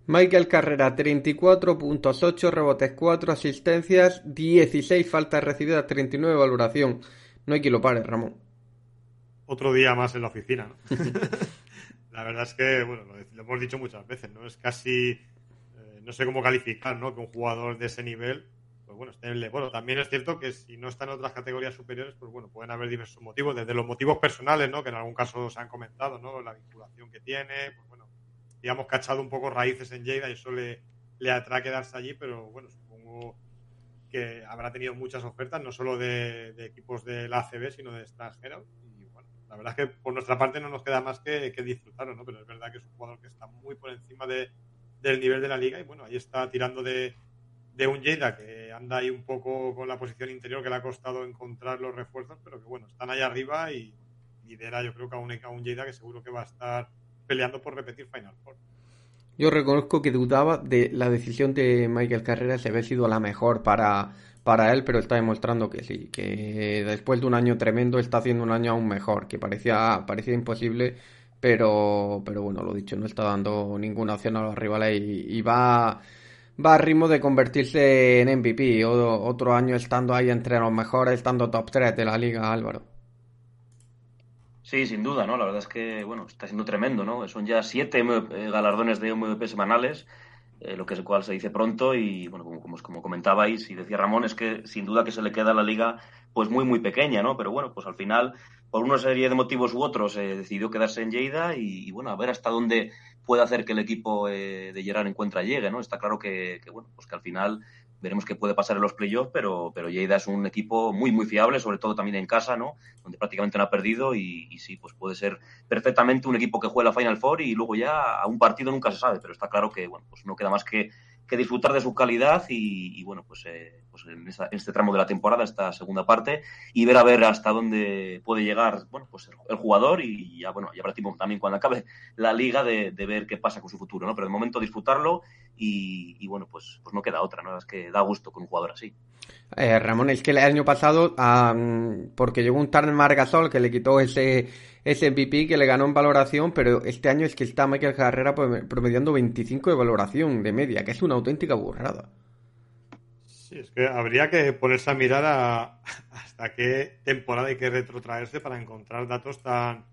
Michael Carrera, 34 puntos, 8 rebotes, 4 asistencias, 16 faltas recibidas, 39 valoración. No hay quien lo pare, Ramón. Otro día más en la oficina. ¿no? *laughs* la verdad es que, bueno, lo, hemos dicho muchas veces, ¿no? Es casi, eh, no sé cómo calificar, ¿no? Que un jugador de ese nivel, pues bueno, esté en Bueno, también es cierto que si no está en otras categorías superiores, pues bueno, pueden haber diversos motivos, desde los motivos personales, ¿no? Que en algún caso se han comentado, ¿no? La vinculación que tiene, pues bueno, digamos que ha echado un poco raíces en Lleida y eso le, le atrae quedarse allí, pero bueno, supongo que habrá tenido muchas ofertas, no solo de, de equipos de la ACB, sino de extranjeros la verdad es que por nuestra parte no nos queda más que, que disfrutarlo, ¿no? Pero es verdad que es un jugador que está muy por encima de, del nivel de la liga y bueno, ahí está tirando de, de un Lleida que anda ahí un poco con la posición interior que le ha costado encontrar los refuerzos, pero que bueno, están ahí arriba y lidera yo creo que a un, a que seguro que va a estar peleando por repetir Final Four. Yo reconozco que dudaba de la decisión de Michael Carrera si había sido la mejor para, para él, pero está demostrando que sí, que después de un año tremendo está haciendo un año aún mejor, que parecía, parecía imposible, pero, pero bueno, lo dicho, no está dando ninguna opción a los rivales y, y va, va a ritmo de convertirse en MVP, o, otro año estando ahí entre los mejores, estando top 3 de la liga, Álvaro. Sí, sin duda, ¿no? La verdad es que, bueno, está siendo tremendo, ¿no? Son ya siete galardones de MVP semanales, eh, lo que es cual se dice pronto y bueno como, como, comentabais y decía Ramón es que sin duda que se le queda a la liga pues muy muy pequeña no pero bueno pues al final por una serie de motivos u otros eh, decidió quedarse en Lleida y, y, bueno a ver hasta dónde puede hacer que el equipo eh, de Gerard encuentra llegue no está claro que, que, bueno pues que al final veremos qué puede pasar en los playoffs, pero, pero Lleida es un equipo muy, muy fiable, sobre todo también en casa, ¿no? Donde prácticamente no ha perdido y, sí, pues puede ser perfectamente un equipo que juegue la Final Four y luego ya a un partido nunca se sabe, pero está claro que, bueno, pues no queda más que, que disfrutar de su calidad y, y bueno, pues, eh, pues en, en este tramo de la temporada, esta segunda parte, y ver a ver hasta dónde puede llegar, bueno, pues el, jugador y ya, bueno, ya habrá tiempo también cuando acabe la liga de, de ver qué pasa con su futuro, ¿no? Pero de momento disfrutarlo y, bueno, pues, pues no queda otra, ¿no? Es que da gusto con un jugador así. Eh, Ramón, es que el año pasado, ah, porque llegó un Tarn Margasol que le quitó ese, ese MVP que le ganó en valoración, pero este año es que está Michael Carrera prom- promediando 25 de valoración de media, que es una auténtica burrada. Sí, es que habría que ponerse a mirar a- *laughs* hasta qué temporada hay que retrotraerse para encontrar datos tan,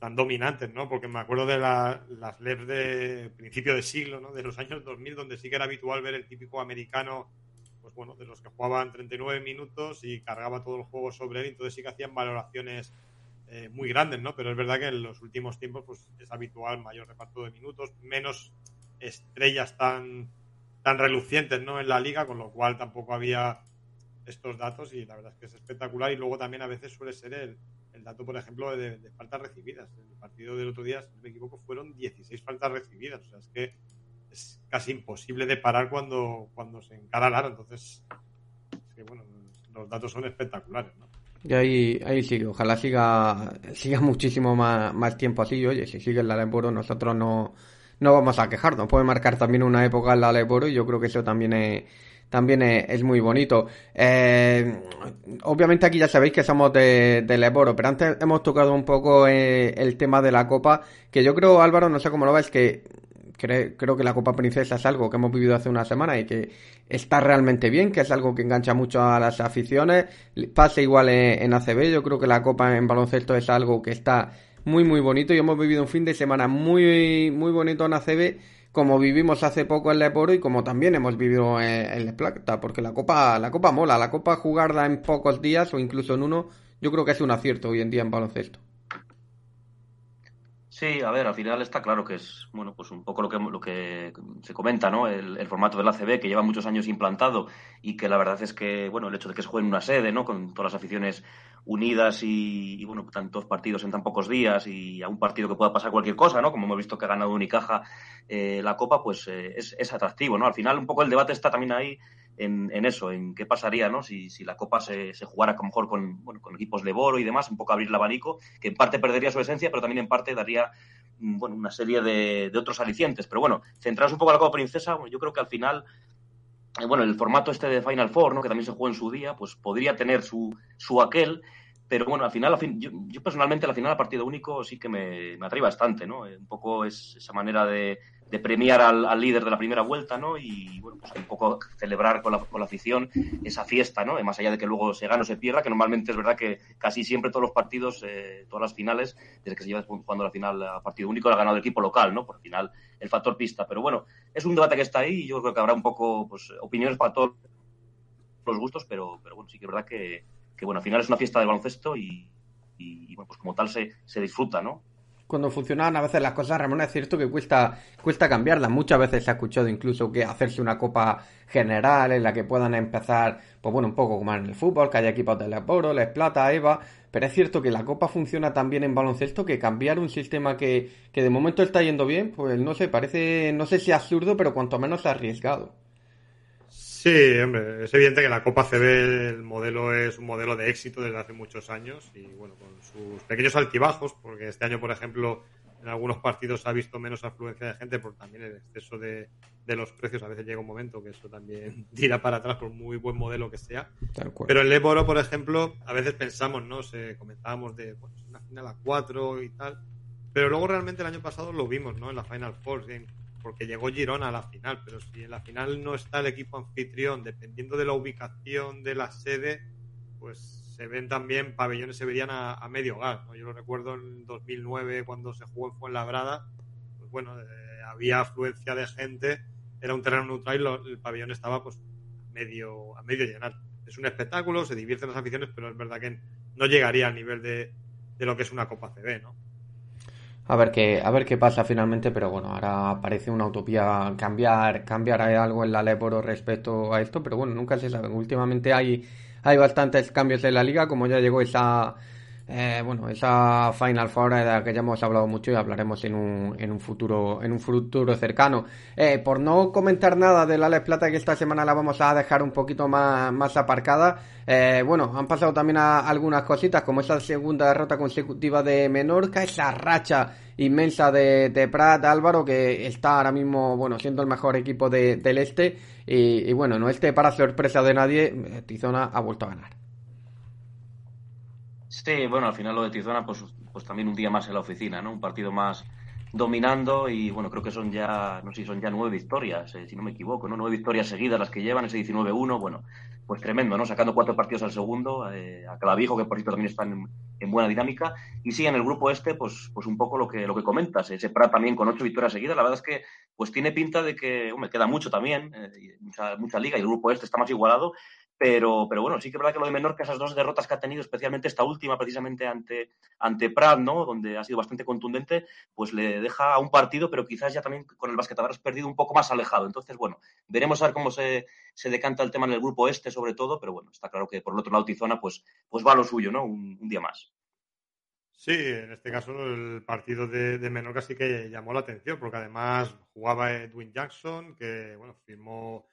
tan dominantes, ¿no? Porque me acuerdo de la- las LEPs de principio de siglo, ¿no? De los años 2000, donde sí que era habitual ver el típico americano, pues bueno, de los que jugaban 39 minutos y cargaba todo el juego sobre él, entonces sí que hacían valoraciones eh, muy grandes, ¿no? Pero es verdad que en los últimos tiempos pues es habitual mayor reparto de minutos, menos estrellas tan tan relucientes ¿no? en la liga, con lo cual tampoco había estos datos y la verdad es que es espectacular y luego también a veces suele ser el, el dato, por ejemplo, de, de faltas recibidas. En el partido del otro día, si no me equivoco, fueron 16 faltas recibidas. O sea, es que es casi imposible de parar cuando, cuando se encara el aro. Entonces, es que, bueno, los datos son espectaculares, ¿no? Y ahí, ahí sigue, ojalá siga, siga *laughs* muchísimo más, más tiempo así. Oye, si sigue el Aleporo, nosotros no, no vamos a quejarnos. Puede marcar también una época el Aleporo y yo creo que eso también es, también es, es muy bonito. Eh, obviamente aquí ya sabéis que somos de, de Aleporo, pero antes hemos tocado un poco eh, el tema de la Copa, que yo creo, Álvaro, no sé cómo lo ves, que cre- creo que la Copa Princesa es algo que hemos vivido hace una semana y que está realmente bien, que es algo que engancha mucho a las aficiones. Pasa igual en, en ACB, yo creo que la Copa en baloncesto es algo que está muy muy bonito y hemos vivido un fin de semana muy muy bonito en ACB como vivimos hace poco en Leporo y como también hemos vivido en, en Les Plata, porque la Copa la Copa mola, la Copa jugarla en pocos días o incluso en uno, yo creo que es un acierto hoy en día en baloncesto. Sí, a ver, al final está claro que es, bueno, pues un poco lo que, lo que se comenta, ¿no? El, el formato del ACB que lleva muchos años implantado y que la verdad es que, bueno, el hecho de que se juegue en una sede, ¿no? Con todas las aficiones unidas y, y, bueno, tantos partidos en tan pocos días y a un partido que pueda pasar cualquier cosa, ¿no? Como hemos visto que ha ganado Unicaja eh, la Copa, pues eh, es, es atractivo, ¿no? Al final un poco el debate está también ahí en, en eso, en qué pasaría, ¿no? Si, si la Copa se, se jugara a lo mejor con, bueno, con equipos de Boro y demás, un poco abrir el abanico, que en parte perdería su esencia, pero también en parte daría mm, bueno, una serie de, de otros alicientes. Pero bueno, centraros un poco en la Copa Princesa, bueno, yo creo que al final eh, bueno, el formato este de Final Four, ¿no? que también se jugó en su día, pues podría tener su, su aquel, pero bueno, al final, al fin, yo, personalmente, al final, a partido único sí que me, me atrae bastante, ¿no? Eh, un poco es esa manera de, premiar al, líder de la primera vuelta, ¿no? Y bueno, pues un poco celebrar con la, con la afición esa fiesta, ¿no? Más allá de que luego se gane o se pierda, que normalmente es verdad que casi siempre todos los partidos, eh, todas las finales, desde que se lleva jugando la final a partido único, la ha ganado el equipo local, ¿no? Por final, el factor pista. Pero bueno, es un debate que está ahí y yo creo que habrá un poco, pues, opiniones para todos los gustos, pero, pero bueno, sí que es verdad que, que bueno, al final es una fiesta de baloncesto y, bueno, pues como tal se, se disfruta, ¿no? cuando funcionan a veces las cosas, Ramón, es cierto que cuesta, cuesta cambiarlas. Muchas veces se ha escuchado incluso que hacerse una copa general en la que puedan empezar, pues bueno, un poco como en el fútbol, que haya equipos de Les Oro, Les Plata, Eva, pero es cierto que la copa funciona tan bien en baloncesto que cambiar un sistema que, que de momento está yendo bien, pues no sé, parece, no sé si absurdo, pero cuanto menos arriesgado. Sí, hombre, es evidente que la Copa CB el modelo es un modelo de éxito desde hace muchos años y bueno, con sus pequeños altibajos, porque este año, por ejemplo, en algunos partidos ha visto menos afluencia de gente por también el exceso de, de los precios. A veces llega un momento que eso también *laughs* tira para atrás por muy buen modelo que sea. Pero en Leboro, por ejemplo, a veces pensamos, ¿no? Se comentábamos de bueno, una final a 4 y tal. Pero luego realmente el año pasado lo vimos, ¿no? En la Final Four, porque llegó Girona a la final, pero si en la final no está el equipo anfitrión, dependiendo de la ubicación de la sede, pues se ven también pabellones se verían a, medio gas. ¿no? Yo lo recuerdo en 2009 cuando se jugó en Fuenlabrada, pues bueno, eh, había afluencia de gente, era un terreno neutral y el pabellón estaba pues a medio, a medio llenar. Es un espectáculo, se divierten las aficiones, pero es verdad que no llegaría al nivel de, de lo que es una Copa CB, ¿no? A ver qué, a ver qué pasa finalmente, pero bueno, ahora parece una utopía cambiar, cambiar algo en la Leporo respecto a esto, pero bueno, nunca se sabe. Últimamente hay, hay bastantes cambios en la liga, como ya llegó esa eh, bueno, esa Final Four de la que ya hemos hablado mucho y hablaremos en un, en un futuro, en un futuro cercano. Eh, por no comentar nada del Alex Plata, que esta semana la vamos a dejar un poquito más, más aparcada. Eh, bueno, han pasado también algunas cositas, como esa segunda derrota consecutiva de Menorca, esa racha inmensa de, de Prat Álvaro, que está ahora mismo, bueno, siendo el mejor equipo del este. Y, y bueno, no este para sorpresa de nadie, Tizona ha vuelto a ganar. Sí, bueno, al final lo de Tizona, pues, pues también un día más en la oficina, ¿no? Un partido más dominando y bueno, creo que son ya, no sé si son ya nueve victorias, eh, si no me equivoco, ¿no? Nueve victorias seguidas las que llevan, ese 19-1, bueno, pues tremendo, ¿no? Sacando cuatro partidos al segundo, eh, a Clavijo, que por cierto también están en, buena dinámica, y sí, en el grupo este, pues, pues un poco lo que, lo que comentas, ese Prat también con ocho victorias seguidas, la verdad es que pues tiene pinta de que, me queda mucho también, eh, mucha, mucha liga, y el grupo este está más igualado, pero, pero bueno, sí que es verdad que lo de Menorca, esas dos derrotas que ha tenido, especialmente esta última, precisamente ante, ante Prat, ¿no? Donde ha sido bastante contundente, pues le deja a un partido, pero quizás ya también con el basquet habrás perdido un poco más alejado. Entonces, bueno, veremos a ver cómo se, se, decanta el tema en el grupo este, sobre todo, pero bueno, está claro que por el otro lado Tizona, pues, pues va a lo suyo, ¿no? Un, día más. Sí, en este caso el partido de, Menorca sí que llamó la atención, porque además jugaba Edwin Jackson, que bueno, firmó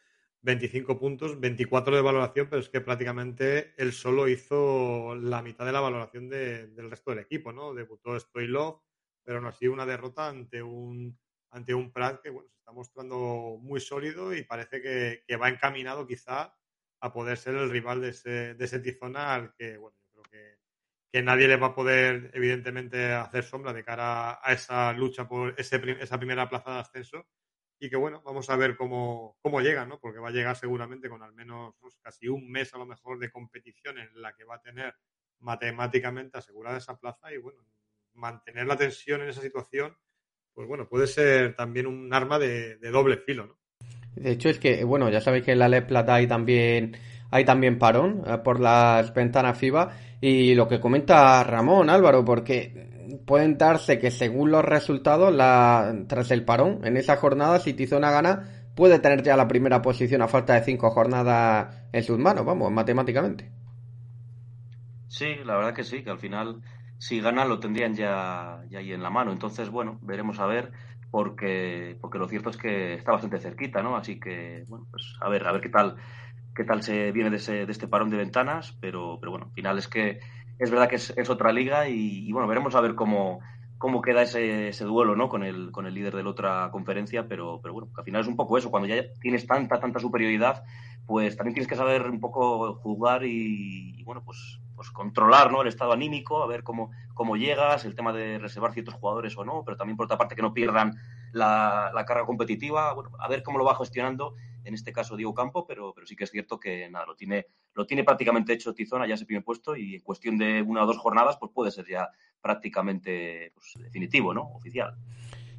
25 puntos, 24 de valoración, pero es que prácticamente él solo hizo la mitad de la valoración de, del resto del equipo, ¿no? Debutó Stoilov, pero no ha sido una derrota ante un ante un Prat que bueno, se está mostrando muy sólido y parece que, va encaminado quizá a poder ser el rival de ese, de ese Tizona al que, bueno, creo que, que nadie le va a poder evidentemente hacer sombra de cara a esa lucha por ese, esa primera plaza de ascenso y que bueno, vamos a ver cómo, cómo llega, ¿no? Porque va a llegar seguramente con al menos casi un mes a lo mejor de competición en la que va a tener matemáticamente asegurada esa plaza y bueno, mantener la tensión en esa situación, pues bueno, puede ser también un arma de, doble filo, ¿no? De hecho es que, bueno, ya sabéis que en la Le Plata hay también, hay también parón eh, por las ventanas FIBA y lo que comenta Ramón Álvaro, porque pueden darse que según los resultados, la, tras el parón, en esa jornada, si Tizona gana, puede tener ya la primera posición a falta de cinco jornadas en sus manos, vamos, matemáticamente. Sí, la verdad que sí, que al final, si gana, lo tendrían ya, ya ahí en la mano. Entonces, bueno, veremos a ver, porque, porque lo cierto es que está bastante cerquita, ¿no? Así que, bueno, pues a ver, a ver qué tal, qué tal se viene de, ese, de este parón de ventanas, pero, pero bueno, al final es que es verdad que es, es otra liga y, bueno, veremos a ver cómo, cómo queda ese, duelo ¿no? con, el, con el líder de la otra conferencia, pero, pero bueno, al final es un poco eso, cuando ya tienes tanta, tanta superioridad, pues también tienes que saber un poco jugar y, y bueno, pues, pues controlar ¿no? el estado anímico, a ver cómo, cómo llegas, el tema de reservar ciertos jugadores o no, pero también por otra parte que no pierdan la, la carga competitiva, bueno, a ver cómo lo va gestionando en este caso Diego Campo, pero, pero sí que es cierto que nada, lo tiene, lo tiene prácticamente hecho Tizona ya ese primer puesto y en cuestión de una o dos jornadas pues puede ser ya prácticamente pues, definitivo, ¿no? Oficial.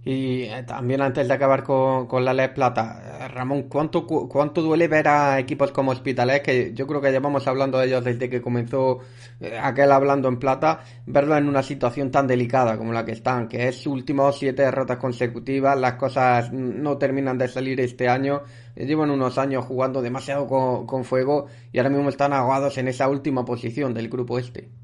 Y eh, también antes de acabar con, con la Ley Plata, eh, Ramón, ¿cuánto, ¿cuánto duele ver a equipos como Hospitalet, que yo creo que llevamos hablando de ellos desde que comenzó eh, aquel hablando en plata, verlo en una situación tan delicada como la que están, que es su último siete derrotas consecutivas, las cosas no terminan de salir este año, llevan unos años jugando demasiado con, con fuego y ahora mismo están ahogados en esa última posición del grupo este.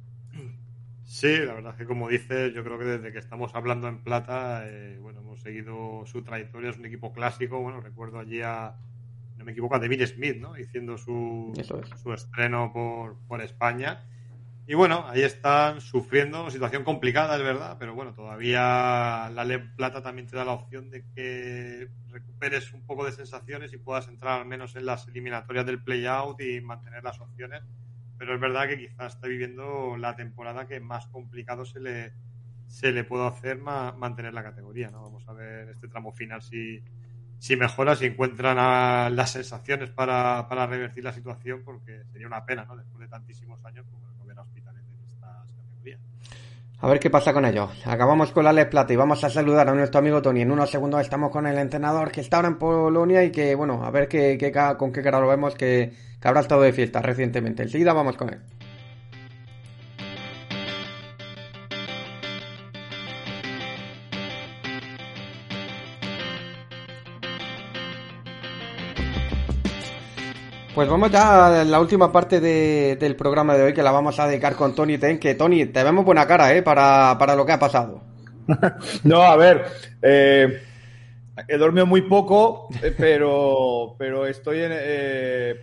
Sí, la verdad es que como dices, yo creo que desde que estamos hablando en plata, eh, bueno, hemos seguido su trayectoria, es un equipo clásico, bueno, recuerdo allí a, no me equivoco, a David Smith, ¿no? Haciendo su, es. su estreno por, por, España. Y bueno, ahí están sufriendo, situación complicada, es verdad, pero bueno, todavía la Le Plata también te da la opción de que recuperes un poco de sensaciones y puedas entrar al menos en las eliminatorias del play-out y mantener las opciones pero es verdad que quizás está viviendo la temporada que más complicado se le, se le puede hacer ma, mantener la categoría. ¿no? Vamos a ver este tramo final si, si mejora, si encuentran las sensaciones para, para, revertir la situación, porque sería una pena, ¿no? Después de tantísimos años, como no ver a hospitales en estas categorías. A ver qué pasa con ellos. Acabamos con la Le Plata y vamos a saludar a nuestro amigo Tony. En unos segundos estamos con el entrenador que está ahora en Polonia y que, bueno, a ver qué, qué, con qué cara lo vemos, que que habrá estado de fiesta recientemente. Enseguida vamos con él. Pues vamos ya a la última parte de- del programa de hoy que la vamos a dedicar con Tony Ten. Que Tony, te vemos buena cara, ¿eh? Para, para lo que ha pasado. *laughs* No, a ver, eh, he dormido muy poco, eh, pero, pero estoy en... eh,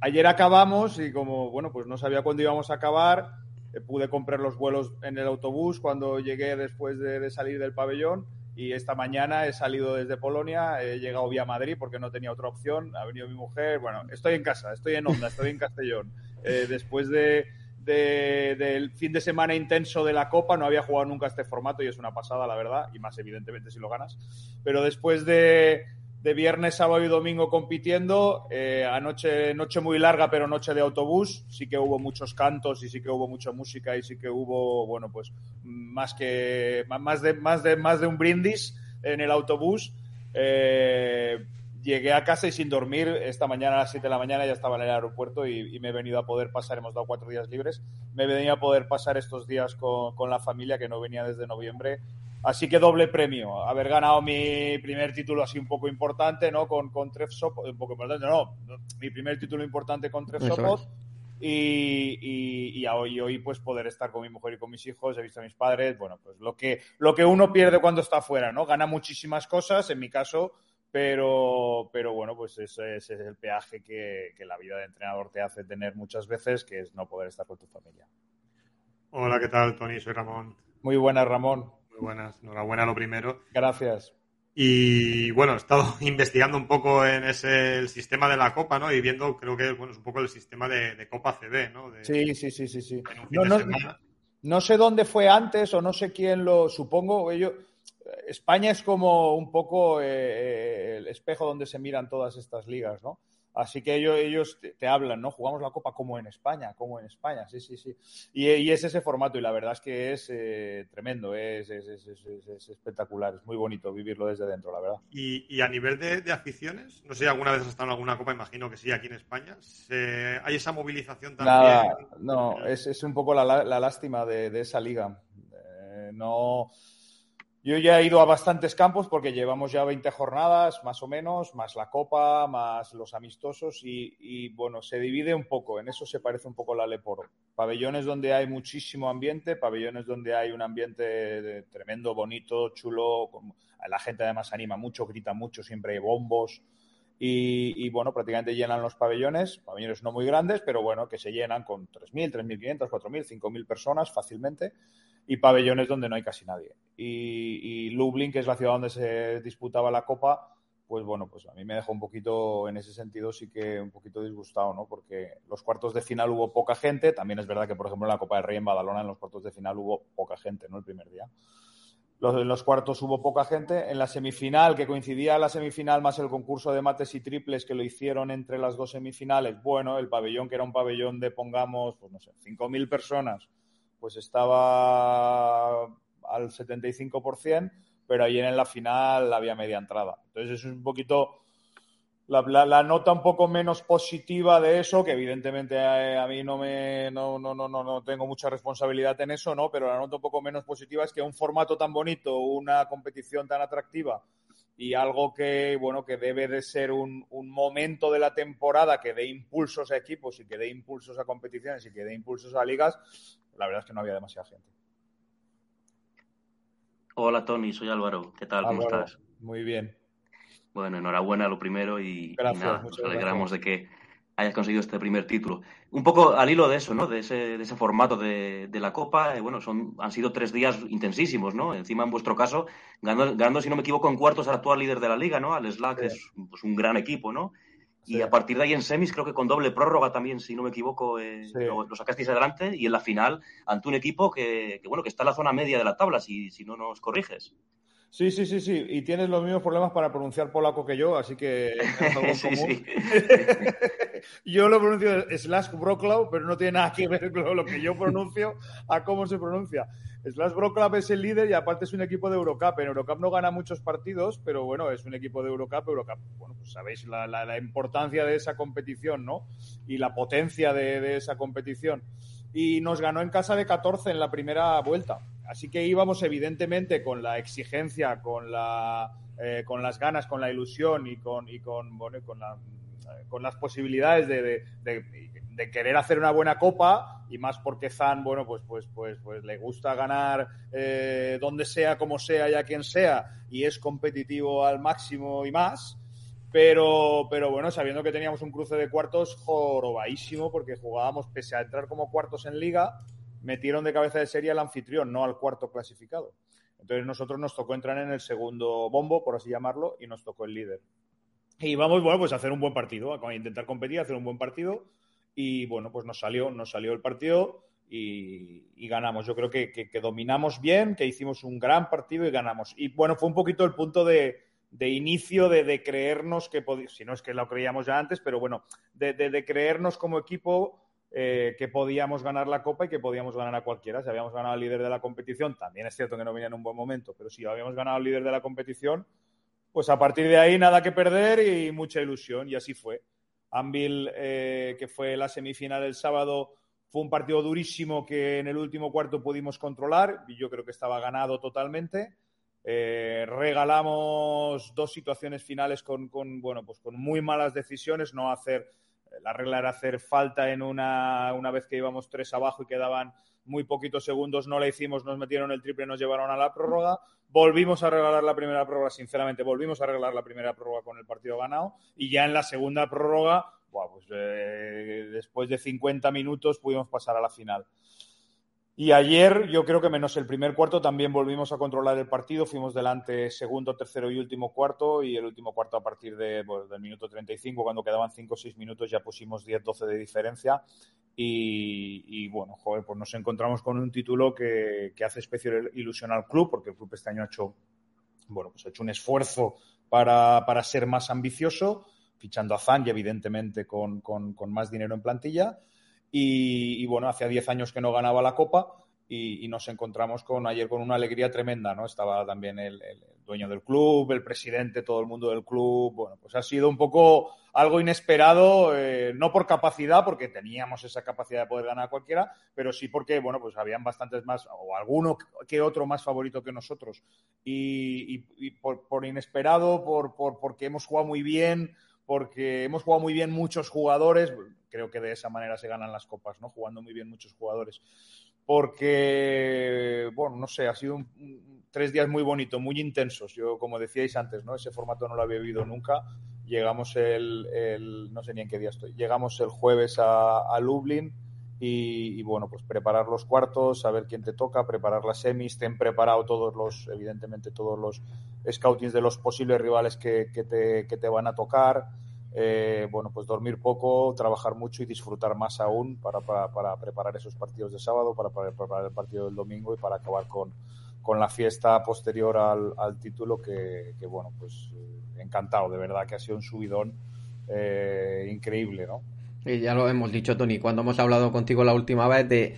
ayer acabamos y como, bueno, pues no sabía cuándo íbamos a acabar, eh, pude comprar los vuelos en el autobús cuando llegué después de, de salir del pabellón y esta mañana he salido desde Polonia, he llegado vía Madrid porque no tenía otra opción, ha venido mi mujer, bueno, estoy en casa, estoy en Onda, estoy en Castellón. Eh, después de, de- del fin de semana intenso de la Copa, no había jugado nunca este formato y es una pasada, la verdad, y más evidentemente si lo ganas. Pero después de, de viernes, sábado y domingo compitiendo, eh, anoche, noche muy larga, pero noche de autobús, sí que hubo muchos cantos y sí que hubo mucha música y sí que hubo, bueno, pues más que más de, más de, más de un brindis en el autobús. Eh, llegué a casa y sin dormir, esta mañana a las 7 de la mañana ya estaba en el aeropuerto y, y me he venido a poder pasar, hemos dado cuatro días libres, me he venido a poder pasar estos días con, con la familia que no venía desde noviembre. Así que doble premio, haber ganado mi primer título así un poco importante, ¿no? Con, con Tref Sopot, un poco importante, no, no, mi primer título importante con Sopot. es. Y, y, y hoy, hoy pues poder estar con mi mujer y con mis hijos, he visto a mis padres, bueno, pues lo que, lo que uno pierde cuando está afuera, ¿no? Gana muchísimas cosas, en mi caso, pero, pero bueno, pues ese, ese es el peaje que, que la vida de entrenador te hace tener muchas veces, que es no poder estar con tu familia. Hola, ¿qué tal, Tony? Soy Ramón. Muy buenas, Ramón. Muy buenas. Enhorabuena lo primero. Gracias. Y bueno, he estado *laughs* investigando un poco en ese el sistema de la Copa, ¿no? Y viendo, creo que bueno, es un poco el sistema de, de Copa CB, ¿no? De- Sí, sí, sí, sí, sí. No, no, no sé dónde fue antes o no sé quién lo supongo. Ellos, España es como un poco eh, el espejo donde se miran todas estas ligas, ¿no? Así que ellos, ellos te, te hablan, ¿no? Jugamos la Copa como en España, como en España, sí, sí, sí. Y, y es ese formato y la verdad es que es eh, tremendo, es, es- es- es- es- es espectacular, es muy bonito vivirlo desde dentro, la verdad. Y, y a nivel de, de aficiones, no sé si alguna vez has estado en alguna Copa, imagino que sí, aquí en España. se- ¿Hay esa movilización también? Nada, no, es, es un poco la, la- la lástima de, de esa liga. Eh, no, yo ya he ido a bastantes campos porque llevamos ya 20 jornadas, más o menos, más la Copa, más los amistosos y, bueno, se divide un poco, en eso se parece un poco la Leporo. Pabellones donde hay muchísimo ambiente, pabellones donde hay un ambiente tremendo, bonito, chulo, la gente además anima mucho, grita mucho, siempre hay bombos. Y, y, bueno, prácticamente llenan los pabellones, pabellones no muy grandes, pero bueno, que se llenan con 3.000, 3.500, 4.000, 5.000 personas fácilmente, y pabellones donde no hay casi nadie. Y, y Lublin, que es la ciudad donde se disputaba la Copa, pues bueno, pues a mí me dejó un poquito, en ese sentido, sí que un poquito disgustado, ¿no? Porque los cuartos de final hubo poca gente, también es verdad que, por ejemplo, en la Copa del Rey en Badalona, en los cuartos de final hubo poca gente, ¿no? El primer día. Los, en los cuartos hubo poca gente. En la semifinal, que coincidía la semifinal más el concurso de mates y triples que lo hicieron entre las dos semifinales, bueno, el pabellón, que era un pabellón de, pongamos, pues no sé, 5.000 personas, pues estaba al 75%, pero ayer en la final había media entrada. Entonces, es un poquito la, nota un poco menos positiva de eso, que evidentemente eh, a, mí no me no, no, no, no, no tengo mucha responsabilidad en eso, ¿no? Pero la nota un poco menos positiva es que un formato tan bonito, una competición tan atractiva y algo que, bueno, que debe de ser un, un momento de la temporada que dé impulsos a equipos y que dé impulsos a competiciones y que dé impulsos a ligas, la verdad es que no había demasiada gente. Hola Tony, soy Álvaro. ¿Qué tal? ¿Cómo estás? Muy bien. Bueno, enhorabuena lo primero y, nada, nos alegramos gracias. de que hayas conseguido este primer título. Un poco al hilo de eso, ¿no? De ese, de ese formato de, de la Copa, eh, bueno, son, han sido tres días intensísimos, ¿no? Encima, en vuestro caso, ganando, ganando, si no me equivoco, en cuartos al actual líder de la liga, ¿no? Al Slack, que es pues, un gran equipo, ¿no? Y a partir de ahí en semis, creo que con doble prórroga también, si no me equivoco, eh, Sí. lo, lo sacasteis adelante. Y en la final, ante un equipo que, que, bueno, que está en la zona media de la tabla, si, si no nos corriges. Sí, sí, sí, sí. Y tienes los mismos problemas para pronunciar polaco que yo, así que es algo en *laughs* Sí, común. sí. *laughs* yo lo pronuncio slash Broclaw, pero no tiene nada que ver con lo que yo pronuncio a cómo se pronuncia. Slash Broclaw es el líder y aparte es un equipo de Eurocup. En Eurocup no gana muchos partidos, pero bueno, es un equipo de Eurocup. Eurocup, bueno, pues sabéis la, la- la importancia de esa competición, ¿no? Y la potencia de, de esa competición. Y nos ganó en casa de 14 en la primera vuelta. Así que íbamos evidentemente con la exigencia, con la eh, con las ganas, con la ilusión y con, y con, bueno, y con la, con las posibilidades de, de- de- de querer hacer una buena copa y más porque Zan, bueno, pues, pues, pues, pues le gusta ganar eh, donde sea, como sea y a quien sea y es competitivo al máximo y más. Pero, pero bueno, sabiendo que teníamos un cruce de cuartos jorobadísimo porque jugábamos, pese a entrar como cuartos en liga, metieron de cabeza de serie al anfitrión, no al cuarto clasificado. Entonces nosotros nos tocó entrar en el segundo bombo, por así llamarlo, y nos tocó el líder. Y vamos, bueno, pues a hacer un buen partido, a intentar competir, a hacer un buen partido. Y bueno, pues nos salió, nos salió el partido y, ganamos. Yo creo que, que- dominamos bien, que hicimos un gran partido y ganamos. Y bueno, fue un poquito el punto de, de inicio de, de creernos que podíamos, si no es que lo creíamos ya antes, pero bueno, de- de creernos como equipo eh, que podíamos ganar la Copa y que podíamos ganar a cualquiera. Si habíamos ganado al líder de la competición, también es cierto que no venía en un buen momento, pero si habíamos ganado al líder de la competición, pues a partir de ahí nada que perder y mucha ilusión, y así fue. Anvil, eh, que fue la semifinal el sábado, fue un partido durísimo que en el último cuarto pudimos controlar, y yo creo que estaba ganado totalmente. Eh, regalamos dos situaciones finales con, con, bueno, pues con muy malas decisiones, no hacer, la regla era hacer falta en una, una vez que íbamos tres abajo y quedaban muy poquitos segundos, no la hicimos, nos metieron el triple, nos llevaron a la prórroga, volvimos a regalar la primera prórroga, sinceramente, volvimos a regalar la primera prórroga con el partido ganado y ya en la segunda prórroga, pues, eh, después de 50 minutos pudimos pasar a la final. Y ayer, yo creo que menos el primer cuarto, también volvimos a controlar el partido. Fuimos delante segundo, tercero y último cuarto. Y el último cuarto, a partir de, bueno, del minuto 35, cuando quedaban 5 o 6 minutos, ya pusimos 10-12 de diferencia. Y, bueno, joder, pues nos encontramos con un título que, que hace especial ilusión al club, porque el club este año ha hecho, bueno, pues ha hecho un esfuerzo para, para ser más ambicioso, fichando a Zan y evidentemente con, con más dinero en plantilla. Y, bueno, hacía 10 años que no ganaba la Copa y, nos encontramos con ayer con una alegría tremenda, ¿no? Estaba también el, dueño del club, el presidente, todo el mundo del club. Bueno, pues ha sido un poco algo inesperado, eh, no por capacidad, porque teníamos esa capacidad de poder ganar a cualquiera, pero sí porque, bueno, pues habían bastantes más, o alguno que otro más favorito que nosotros. Y por, por, inesperado, por, por, porque hemos jugado muy bien, porque hemos jugado muy bien muchos jugadores, creo que de esa manera se ganan las copas, ¿no? Jugando muy bien muchos jugadores. Porque, bueno, no sé, ha sido tres días muy bonitos, muy intensos. Yo, como decíais antes, ¿no? Ese formato no lo había vivido nunca. Llegamos el, el no sé ni en qué día estoy, llegamos el jueves a, a Lublin y, bueno, pues preparar los cuartos, saber quién te toca, preparar las semis, estén preparados todos los, evidentemente, todos los scoutings de los posibles rivales que, que, te, que te van a tocar. Eh, bueno, pues dormir poco, trabajar mucho y disfrutar más aún para, para, para, preparar esos partidos de sábado, para, para preparar el partido del domingo y para acabar con, con la fiesta posterior al, al título que, que, bueno, pues eh, encantado, de verdad que ha sido un subidón eh, increíble, ¿no? Y ya lo hemos dicho, Tony, cuando hemos hablado contigo la última vez de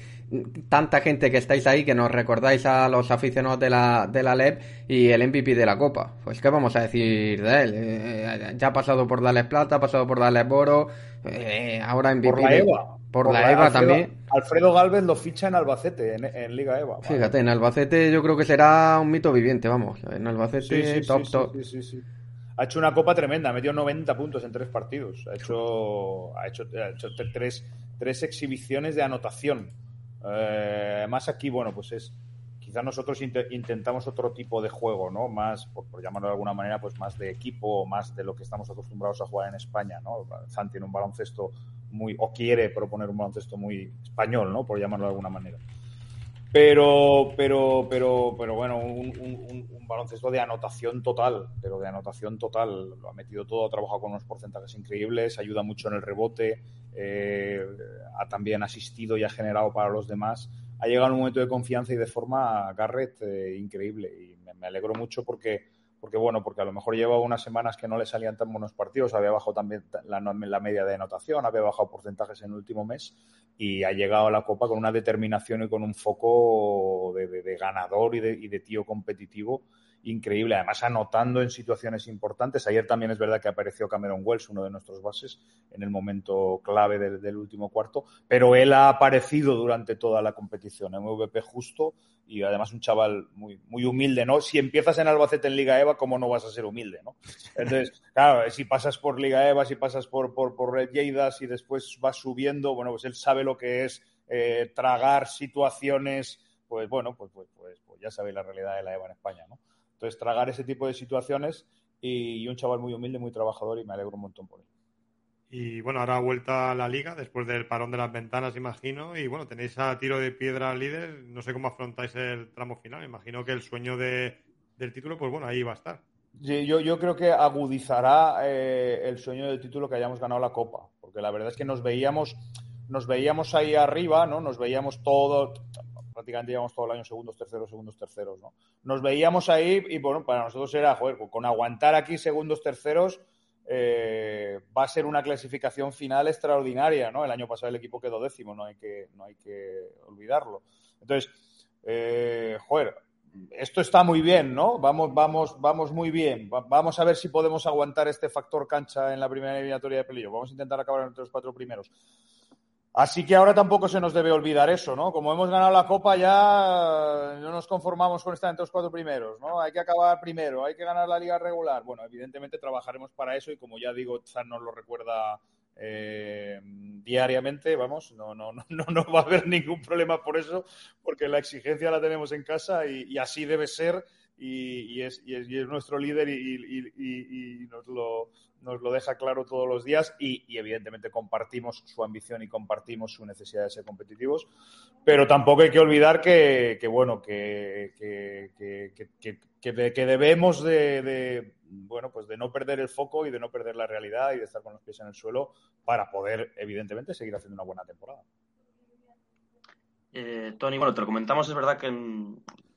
tanta gente que estáis ahí, que nos recordáis a los aficionados de la, de la LEP y el MVP de la Copa. Pues, ¿qué vamos a decir de él? Eh, ya ha pasado por Dales Plata, ha pasado por Dales Boro, eh, ahora MVP. Por la EVA. Por, por, la, EVA Alfredo, también. Alfredo Galvez lo ficha en Albacete, en, en Liga EVA. Fíjate, en Albacete yo creo que será un mito viviente, vamos. En Albacete, sí, sí, top, sí, top. Ha hecho una copa tremenda, ha metido 90 puntos en tres partidos, ha hecho, ha hecho, ha hecho tres, tres exhibiciones de anotación. Eh, además aquí, bueno, pues es, quizás nosotros int intentamos otro tipo de juego, ¿no? Más, por, por, llamarlo de alguna manera, pues más de equipo, más de lo que estamos acostumbrados a jugar en España, ¿no? Zan tiene un baloncesto muy, o quiere proponer un baloncesto muy español, ¿no? Por llamarlo de alguna manera. Pero, pero, pero, pero bueno, un, baloncesto de anotación total, pero de anotación total. Lo ha metido todo, ha trabajado con unos porcentajes increíbles, ayuda mucho en el rebote, eh, ha también asistido y ha generado para los demás. Ha llegado un momento de confianza y de forma Garrett eh, increíble y me, me, alegro mucho porque, porque, bueno, porque a lo mejor lleva unas semanas que no le salían tan buenos partidos, había bajado también la, la media de anotación, había bajado porcentajes en el último mes y ha llegado a la Copa con una determinación y con un foco de, de, de ganador y de, y de, tío competitivo increíble, además anotando en situaciones importantes. Ayer también es verdad que apareció Cameron Wells, uno de nuestros bases, en el momento clave del, del último cuarto, pero él ha aparecido durante toda la competición, MVP justo y además un chaval muy, muy humilde, ¿no? Si empiezas en Albacete en Liga EVA, ¿cómo no vas a ser humilde, ¿no? Entonces, *laughs* claro, si pasas por Liga EVA, si pasas por, por, por Red Lleidas y después vas subiendo, bueno, pues él sabe lo que es eh, tragar situaciones, pues bueno, pues, pues, pues, pues ya sabéis la realidad de la EVA en España, ¿no? Entonces, tragar ese tipo de situaciones y, y un chaval muy humilde, muy trabajador y me alegro un montón por él. Y bueno, ahora vuelta a la liga después del parón de las ventanas, imagino. Y bueno, tenéis a tiro de piedra líder. No sé cómo afrontáis el tramo final. Imagino que el sueño de, del título, pues bueno, ahí va a estar. Sí, yo, yo creo que agudizará eh, el sueño del título que hayamos ganado la Copa, porque la verdad es que nos veíamos, nos veíamos ahí arriba, ¿no? Nos veíamos todo, prácticamente llevamos todo el año segundos, terceros, segundos, terceros, ¿no? Nos veíamos ahí y bueno, para nosotros era, joder, con aguantar aquí segundos, terceros, eh, va a ser una clasificación final extraordinaria, ¿no? El año pasado el equipo quedó décimo, no hay que, no hay que olvidarlo. Entonces, eh, joder, esto está muy bien, ¿no? Vamos, vamos, vamos muy bien. Va- vamos a ver si podemos aguantar este factor cancha en la primera eliminatoria de pelillo. Vamos a intentar acabar entre los cuatro primeros. Así que ahora tampoco se nos debe olvidar eso, ¿no? Como hemos ganado la Copa ya no nos conformamos con estar entre los cuatro primeros, ¿no? Hay que acabar primero, hay que ganar la liga regular. Bueno, evidentemente trabajaremos para eso y como ya digo, Zan nos lo recuerda eh, diariamente, vamos, no, no, no, no, va a haber ningún problema por eso, porque la exigencia la tenemos en casa y así debe ser y, es, y, es, nuestro líder y, nos, lo, nos lo deja claro todos los días y, evidentemente compartimos su ambición y compartimos su necesidad de ser competitivos, pero tampoco hay que olvidar que, bueno, que, que, que- que- que- que de- que debemos de, bueno, pues de no perder el foco y de no perder la realidad y de estar con los pies en el suelo para poder, evidentemente, seguir haciendo una buena temporada. Eh, Tony, bueno, te lo comentamos, es verdad que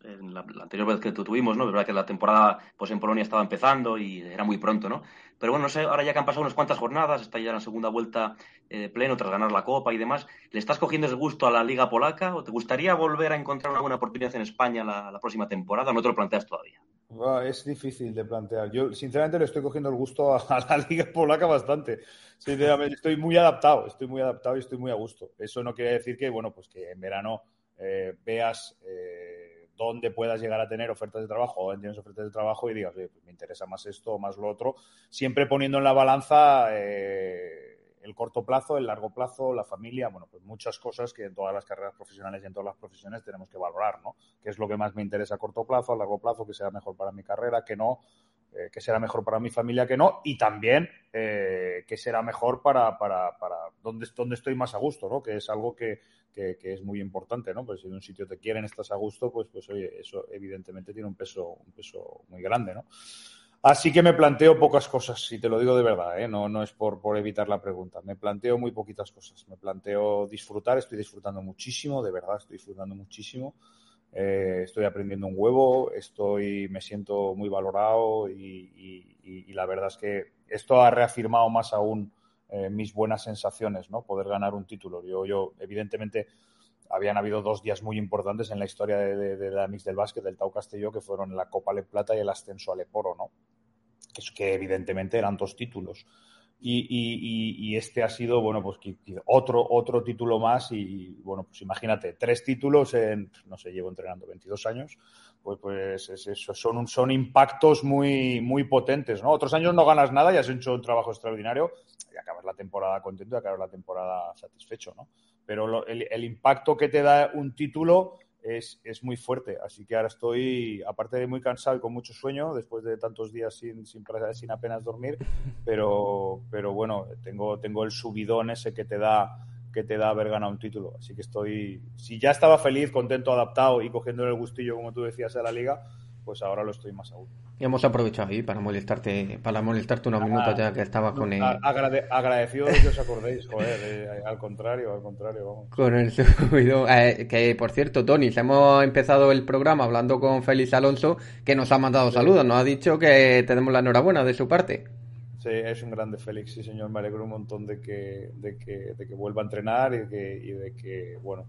en la, anterior vez que tu- tuvimos, ¿no? Es verdad que la temporada pues en Polonia estaba empezando y era muy pronto, ¿no? Pero bueno, no sé, ahora ya que han pasado unas cuantas jornadas, está ya la segunda vuelta eh, pleno tras ganar la Copa y demás, ¿le estás cogiendo ese gusto a la Liga Polaca o te gustaría volver a encontrar una buena oportunidad en España la, próxima temporada no te lo planteas todavía? Ah, Es difícil de plantear. Yo, sinceramente, le estoy cogiendo el gusto a, a la liga polaca bastante. Sinceramente, estoy muy adaptado, estoy muy adaptado y estoy muy a gusto. Eso no quiere decir que, bueno, pues que en verano eh, veas eh, dónde puedas llegar a tener ofertas de trabajo o tienes ofertas de trabajo y digas, "Oye, pues me interesa más esto o más lo otro, siempre poniendo en la balanza eh, el corto plazo, el largo plazo, la familia, bueno, pues muchas cosas que en todas las carreras profesionales y en todas las profesiones tenemos que valorar, ¿no? ¿Qué es lo que más me interesa a corto plazo, a largo plazo, que será mejor para mi carrera, que no, eh, que será mejor para mi familia, que no, y también eh, que será mejor para, para, para dónde, dónde estoy más a gusto, ¿no? Que es algo que, que, es muy importante, ¿no? Pues si en un sitio te quieren, estás a gusto, pues, pues oye, eso evidentemente tiene un peso, un peso muy grande, ¿no? Así que me planteo pocas cosas, y te lo digo de verdad, ¿eh? no, no es por, por evitar la pregunta. Me planteo muy poquitas cosas. Me planteo disfrutar, estoy disfrutando muchísimo, de verdad, estoy disfrutando muchísimo. Eh, estoy aprendiendo un huevo, estoy, me siento muy valorado y, y- y- la verdad es que esto ha reafirmado más aún eh, mis buenas sensaciones, ¿no? Poder ganar un título. Yo, yo evidentemente, habían habido dos días muy importantes en la historia de, de- de la Mix del Básquet, del Tau Castelló, que fueron la Copa Le Plata y el ascenso al Eporo, ¿no? Es que evidentemente eran dos títulos. Y, este ha sido, bueno, pues otro, otro título más y, bueno, pues imagínate, tres títulos en, no sé, llevo entrenando 22 años, pues, pues es- son, son impactos muy, muy potentes, ¿no? Otros años no ganas nada y has hecho un trabajo extraordinario y acabas la temporada contento y acabas la temporada satisfecho, ¿no? Pero lo- el impacto que te da un título es, es muy fuerte. Así que ahora estoy, aparte de muy cansado y con mucho sueño, después de tantos días sin, sin, sin apenas dormir, *laughs* pero, pero bueno, tengo, tengo el subidón ese que te da que te da haber ganado un título. Así que estoy, si ya estaba feliz, contento, adaptado y cogiendo el gustillo, como tú decías, a la liga, pues ahora lo estoy más aún. Y hemos aprovechado ahí para molestarte, para molestarte unos minutos ya que estabas con agrade- agradecido de que os acordéis, joder, eh, al contrario, al contrario, vamos. con el subidón. *laughs* Eh, que por cierto, Tony, hemos empezado el programa hablando con Félix Alonso, que nos ha mandado saludos, nos ha dicho que tenemos la enhorabuena de su parte. Sí, es un grande Félix, sí señor, me alegro un montón de que, de que, de que vuelva a entrenar y de que, y de que bueno,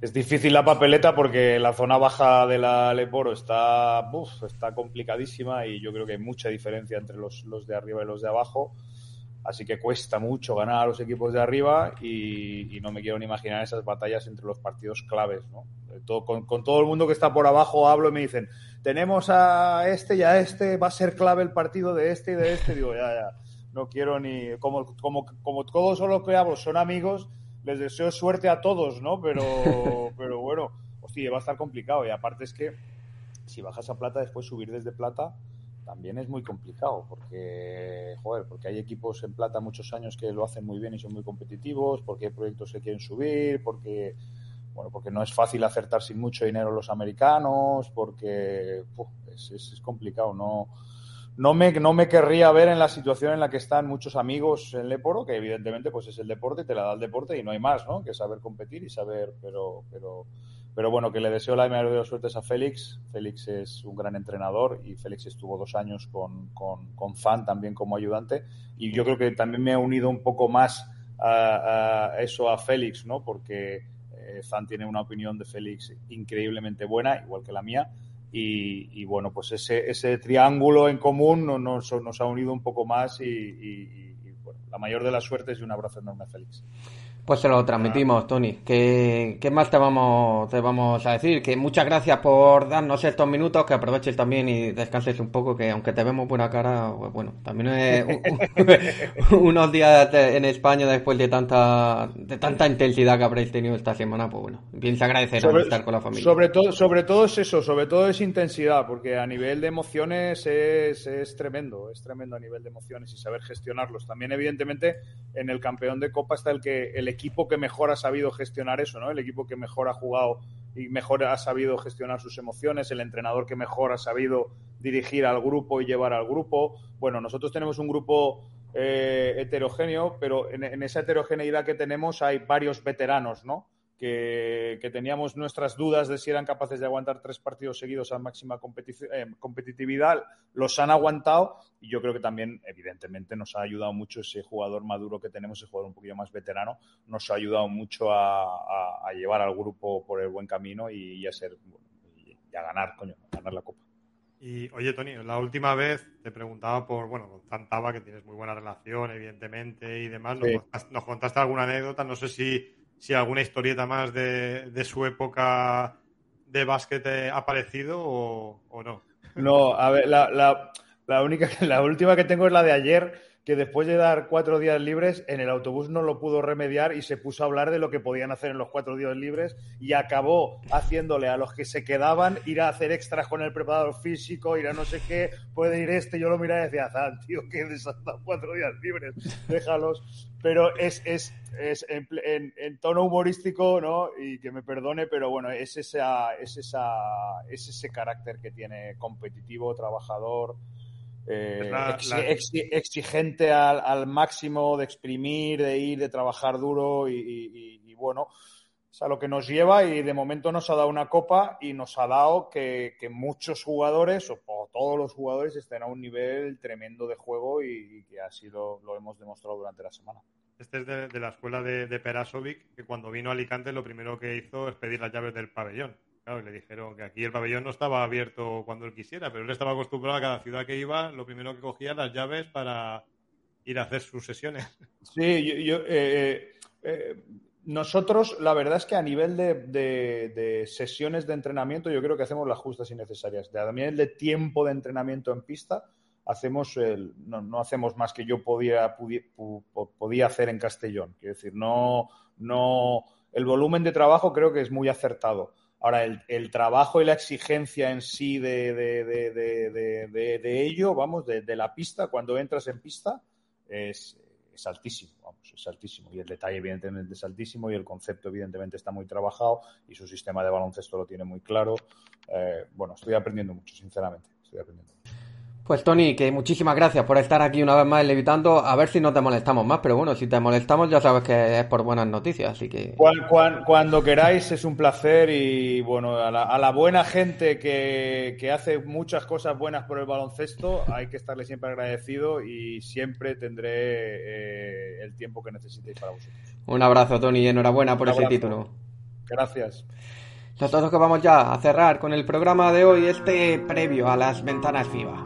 es difícil la papeleta porque la zona baja de la Leporo está, uf, está complicadísima y yo creo que hay mucha diferencia entre los, los de arriba y los de abajo. Así que cuesta mucho ganar a los equipos de arriba y, no me quiero ni imaginar esas batallas entre los partidos claves. ¿no? Todo, con, con, todo el mundo que está por abajo hablo y me dicen, tenemos a este y a este, va a ser clave el partido de este y de este. Digo, ya, ya, no quiero ni... Como, como, como todos los que hablo son amigos, les deseo suerte a todos, ¿no? Pero, *laughs* pero bueno, hostia, va a estar complicado. Y aparte es que si bajas a plata, después subir desde plata también es muy complicado porque, joder, porque hay equipos en plata muchos años que lo hacen muy bien y son muy competitivos, porque hay proyectos que quieren subir, porque, bueno, porque no es fácil acertar sin mucho dinero los americanos, porque uf, es, es, es, complicado, no, no me, no me querría ver en la situación en la que están muchos amigos en Leporo, que evidentemente pues es el deporte, te la da el deporte y no hay más, ¿no? Que saber competir y saber, pero, pero, pero bueno, que le deseo la mayor de las suertes a Félix. Félix es un gran entrenador y Félix estuvo dos años con, con, con Fan también como ayudante. Y yo creo que también me ha unido un poco más a, eso a Félix, ¿no? Porque eh, Fan tiene una opinión de Félix increíblemente buena, igual que la mía. Y, bueno, pues ese, ese triángulo en común nos, nos, ha unido un poco más y, bueno, la mayor de las suertes y un abrazo enorme Félix. Pues se lo transmitimos, Tony. ¿Qué, ¿Qué, más te vamos, te vamos a decir? Que muchas gracias por darnos estos minutos, que aproveches también y descanses un poco, que aunque te vemos buena cara, pues bueno, también es *laughs* un, unos días en España después de tanta, de tanta intensidad que habréis tenido esta semana, pues bueno, bien se agradecerá sobre, estar con la familia. Sobre todo, sobre todo es eso, sobre todo es intensidad, porque a nivel de emociones es, es tremendo, es tremendo a nivel de emociones y saber gestionarlos. También, evidentemente, en el campeón de Copa está el que el equipo que mejor ha sabido gestionar eso, ¿no? El equipo que mejor ha jugado y mejor ha sabido gestionar sus emociones, el entrenador que mejor ha sabido dirigir al grupo y llevar al grupo. Bueno, nosotros tenemos un grupo eh, heterogéneo, pero en, en, esa heterogeneidad que tenemos hay varios veteranos, ¿no? Que, que, teníamos nuestras dudas de si eran capaces de aguantar tres partidos seguidos a máxima eh, competitividad, los han aguantado y yo creo que también, evidentemente, nos ha ayudado mucho ese jugador maduro que tenemos, ese jugador un poquito más veterano, nos ha ayudado mucho a, a, a llevar al grupo por el buen camino y, y a ser bueno, y a ganar, coño, a ganar la copa. Y oye, Tony, la última vez te preguntaba por, bueno, con Tantaba, que tienes muy buena relación, evidentemente, y demás. Sí. Nos, contaste alguna anécdota, no sé si, si alguna historieta más de, de su época de básquet ha aparecido o, o, no. No, a ver, la, la, la, única, *laughs* la última que tengo es la de ayer, que después de dar cuatro días libres, en el autobús no lo pudo remediar y se puso a hablar de lo que podían hacer en los cuatro días libres y acabó haciéndole a los que se quedaban ir a hacer extras con el preparador físico, ir a no sé qué, puede ir este. Yo lo miraba y decía, ah, tío, que desatado cuatro días libres, déjalos. Pero es, es, es en, en, en, tono humorístico, ¿no? Y que me perdone, pero bueno, es, esa, es, esa, es ese carácter que tiene competitivo, trabajador. Eh, la, la... exigente al, al, máximo de exprimir, de ir, de trabajar duro y, y, y, bueno, es a lo que nos lleva y de momento nos ha dado una copa y nos ha dado que, que muchos jugadores o, o, todos los jugadores estén a un nivel tremendo de juego y, que así lo, lo, hemos demostrado durante la semana. Este es de, de la escuela de, de Perasovic, que cuando vino a Alicante lo primero que hizo es pedir las llaves del pabellón. Claro, le dijeron que aquí el pabellón no estaba abierto cuando él quisiera, pero él estaba acostumbrado a cada ciudad que iba, lo primero que cogía las llaves para ir a hacer sus sesiones. Sí, yo, yo eh, eh, nosotros, la verdad es que a nivel de, de, de, sesiones de entrenamiento, yo creo que hacemos las justas y necesarias. A nivel de tiempo de entrenamiento en pista, hacemos el, no, no hacemos más que yo podía, podía, podía hacer en Castellón. Quiero decir, no, no, el volumen de trabajo creo que es muy acertado Ahora, el, el, trabajo y la exigencia en sí de, de, de, de ello, vamos, de, la pista, cuando entras en pista, es, es, altísimo, vamos, es altísimo. Y el detalle, evidentemente, es altísimo y el concepto, evidentemente, está muy trabajado y su sistema de baloncesto lo tiene muy claro. Eh, bueno, estoy aprendiendo mucho, sinceramente, estoy aprendiendo. Pues Tony, que muchísimas gracias por estar aquí una vez más levitando. A ver si no te molestamos más, pero bueno, si te molestamos ya sabes que es por buenas noticias, así que... Cuando, cuando, cuando queráis es un placer y bueno, a la, a la buena gente que, que, hace muchas cosas buenas por el baloncesto hay que estarle siempre agradecido y siempre tendré eh, el tiempo que necesitéis para vosotros. Un abrazo Tony y enhorabuena por ese título. Gracias. Nosotros que vamos ya a cerrar con el programa de hoy, este previo a las ventanas FIBA.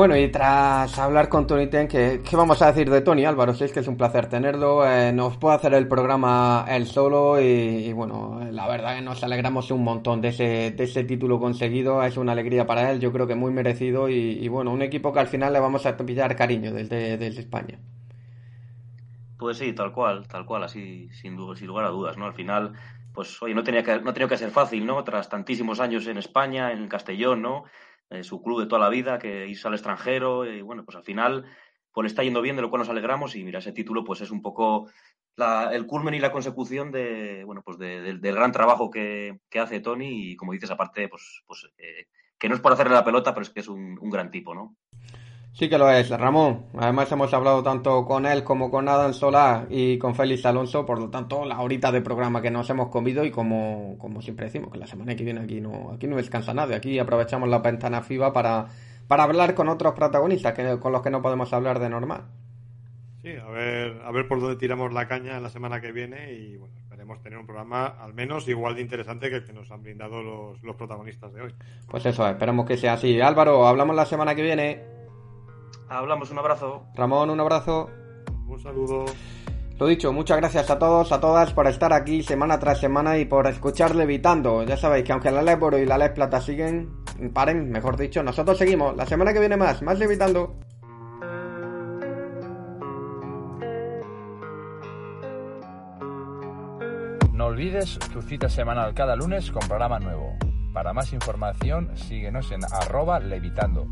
Bueno, y tras hablar con Tony Ten, ¿qué, qué vamos a decir de Tony Álvaro? Si es que es un placer tenerlo, eh, nos puede hacer el programa él solo y, bueno, la verdad que nos alegramos un montón de ese, de ese título conseguido, es una alegría para él, yo creo que muy merecido y, bueno, un equipo que al final le vamos a pillar cariño desde, desde España. Pues sí, tal cual, tal cual, así sin, sin lugar a dudas, ¿no? Al final, pues oye, no tenía que, no tenía que ser fácil, ¿no? Tras tantísimos años en España, en Castellón, ¿no? Eh, su club de toda la vida, que irse al extranjero, y bueno, pues al final, pues le está yendo bien, de lo cual nos alegramos, y mira, ese título, pues es un poco la, el culmen y la consecución de, bueno, pues de, de, del gran trabajo que, que, hace Tony, y como dices, aparte, pues, pues eh, que no es por hacerle la pelota, pero es que es un, un gran tipo, ¿no? Sí que lo es, Ramón. Además hemos hablado tanto con él como con Adam Solá y con Félix Alonso, por lo tanto la horita de programa que nos hemos comido y como, como siempre decimos, que la semana que viene aquí no, aquí no descansa nadie, aquí aprovechamos la ventana FIBA para, para hablar con otros protagonistas que, con los que no podemos hablar de normal. Sí, a ver, a ver por dónde tiramos la caña en la semana que viene y bueno, esperemos tener un programa al menos igual de interesante que el que nos han brindado los, los protagonistas de hoy. Pues eso, esperemos que sea así. Álvaro, hablamos la semana que viene. Hablamos, un abrazo. Ramón, un abrazo. Un saludo. Lo dicho, muchas gracias a todos, a todas por estar aquí semana tras semana y por escuchar Levitando. Ya sabéis que aunque la Les Oro y la Les Plata siguen, paren, mejor dicho, nosotros seguimos. La semana que viene más, más Levitando. No olvides tu cita semanal cada lunes con programa nuevo. Para más información, síguenos en arroba levitando.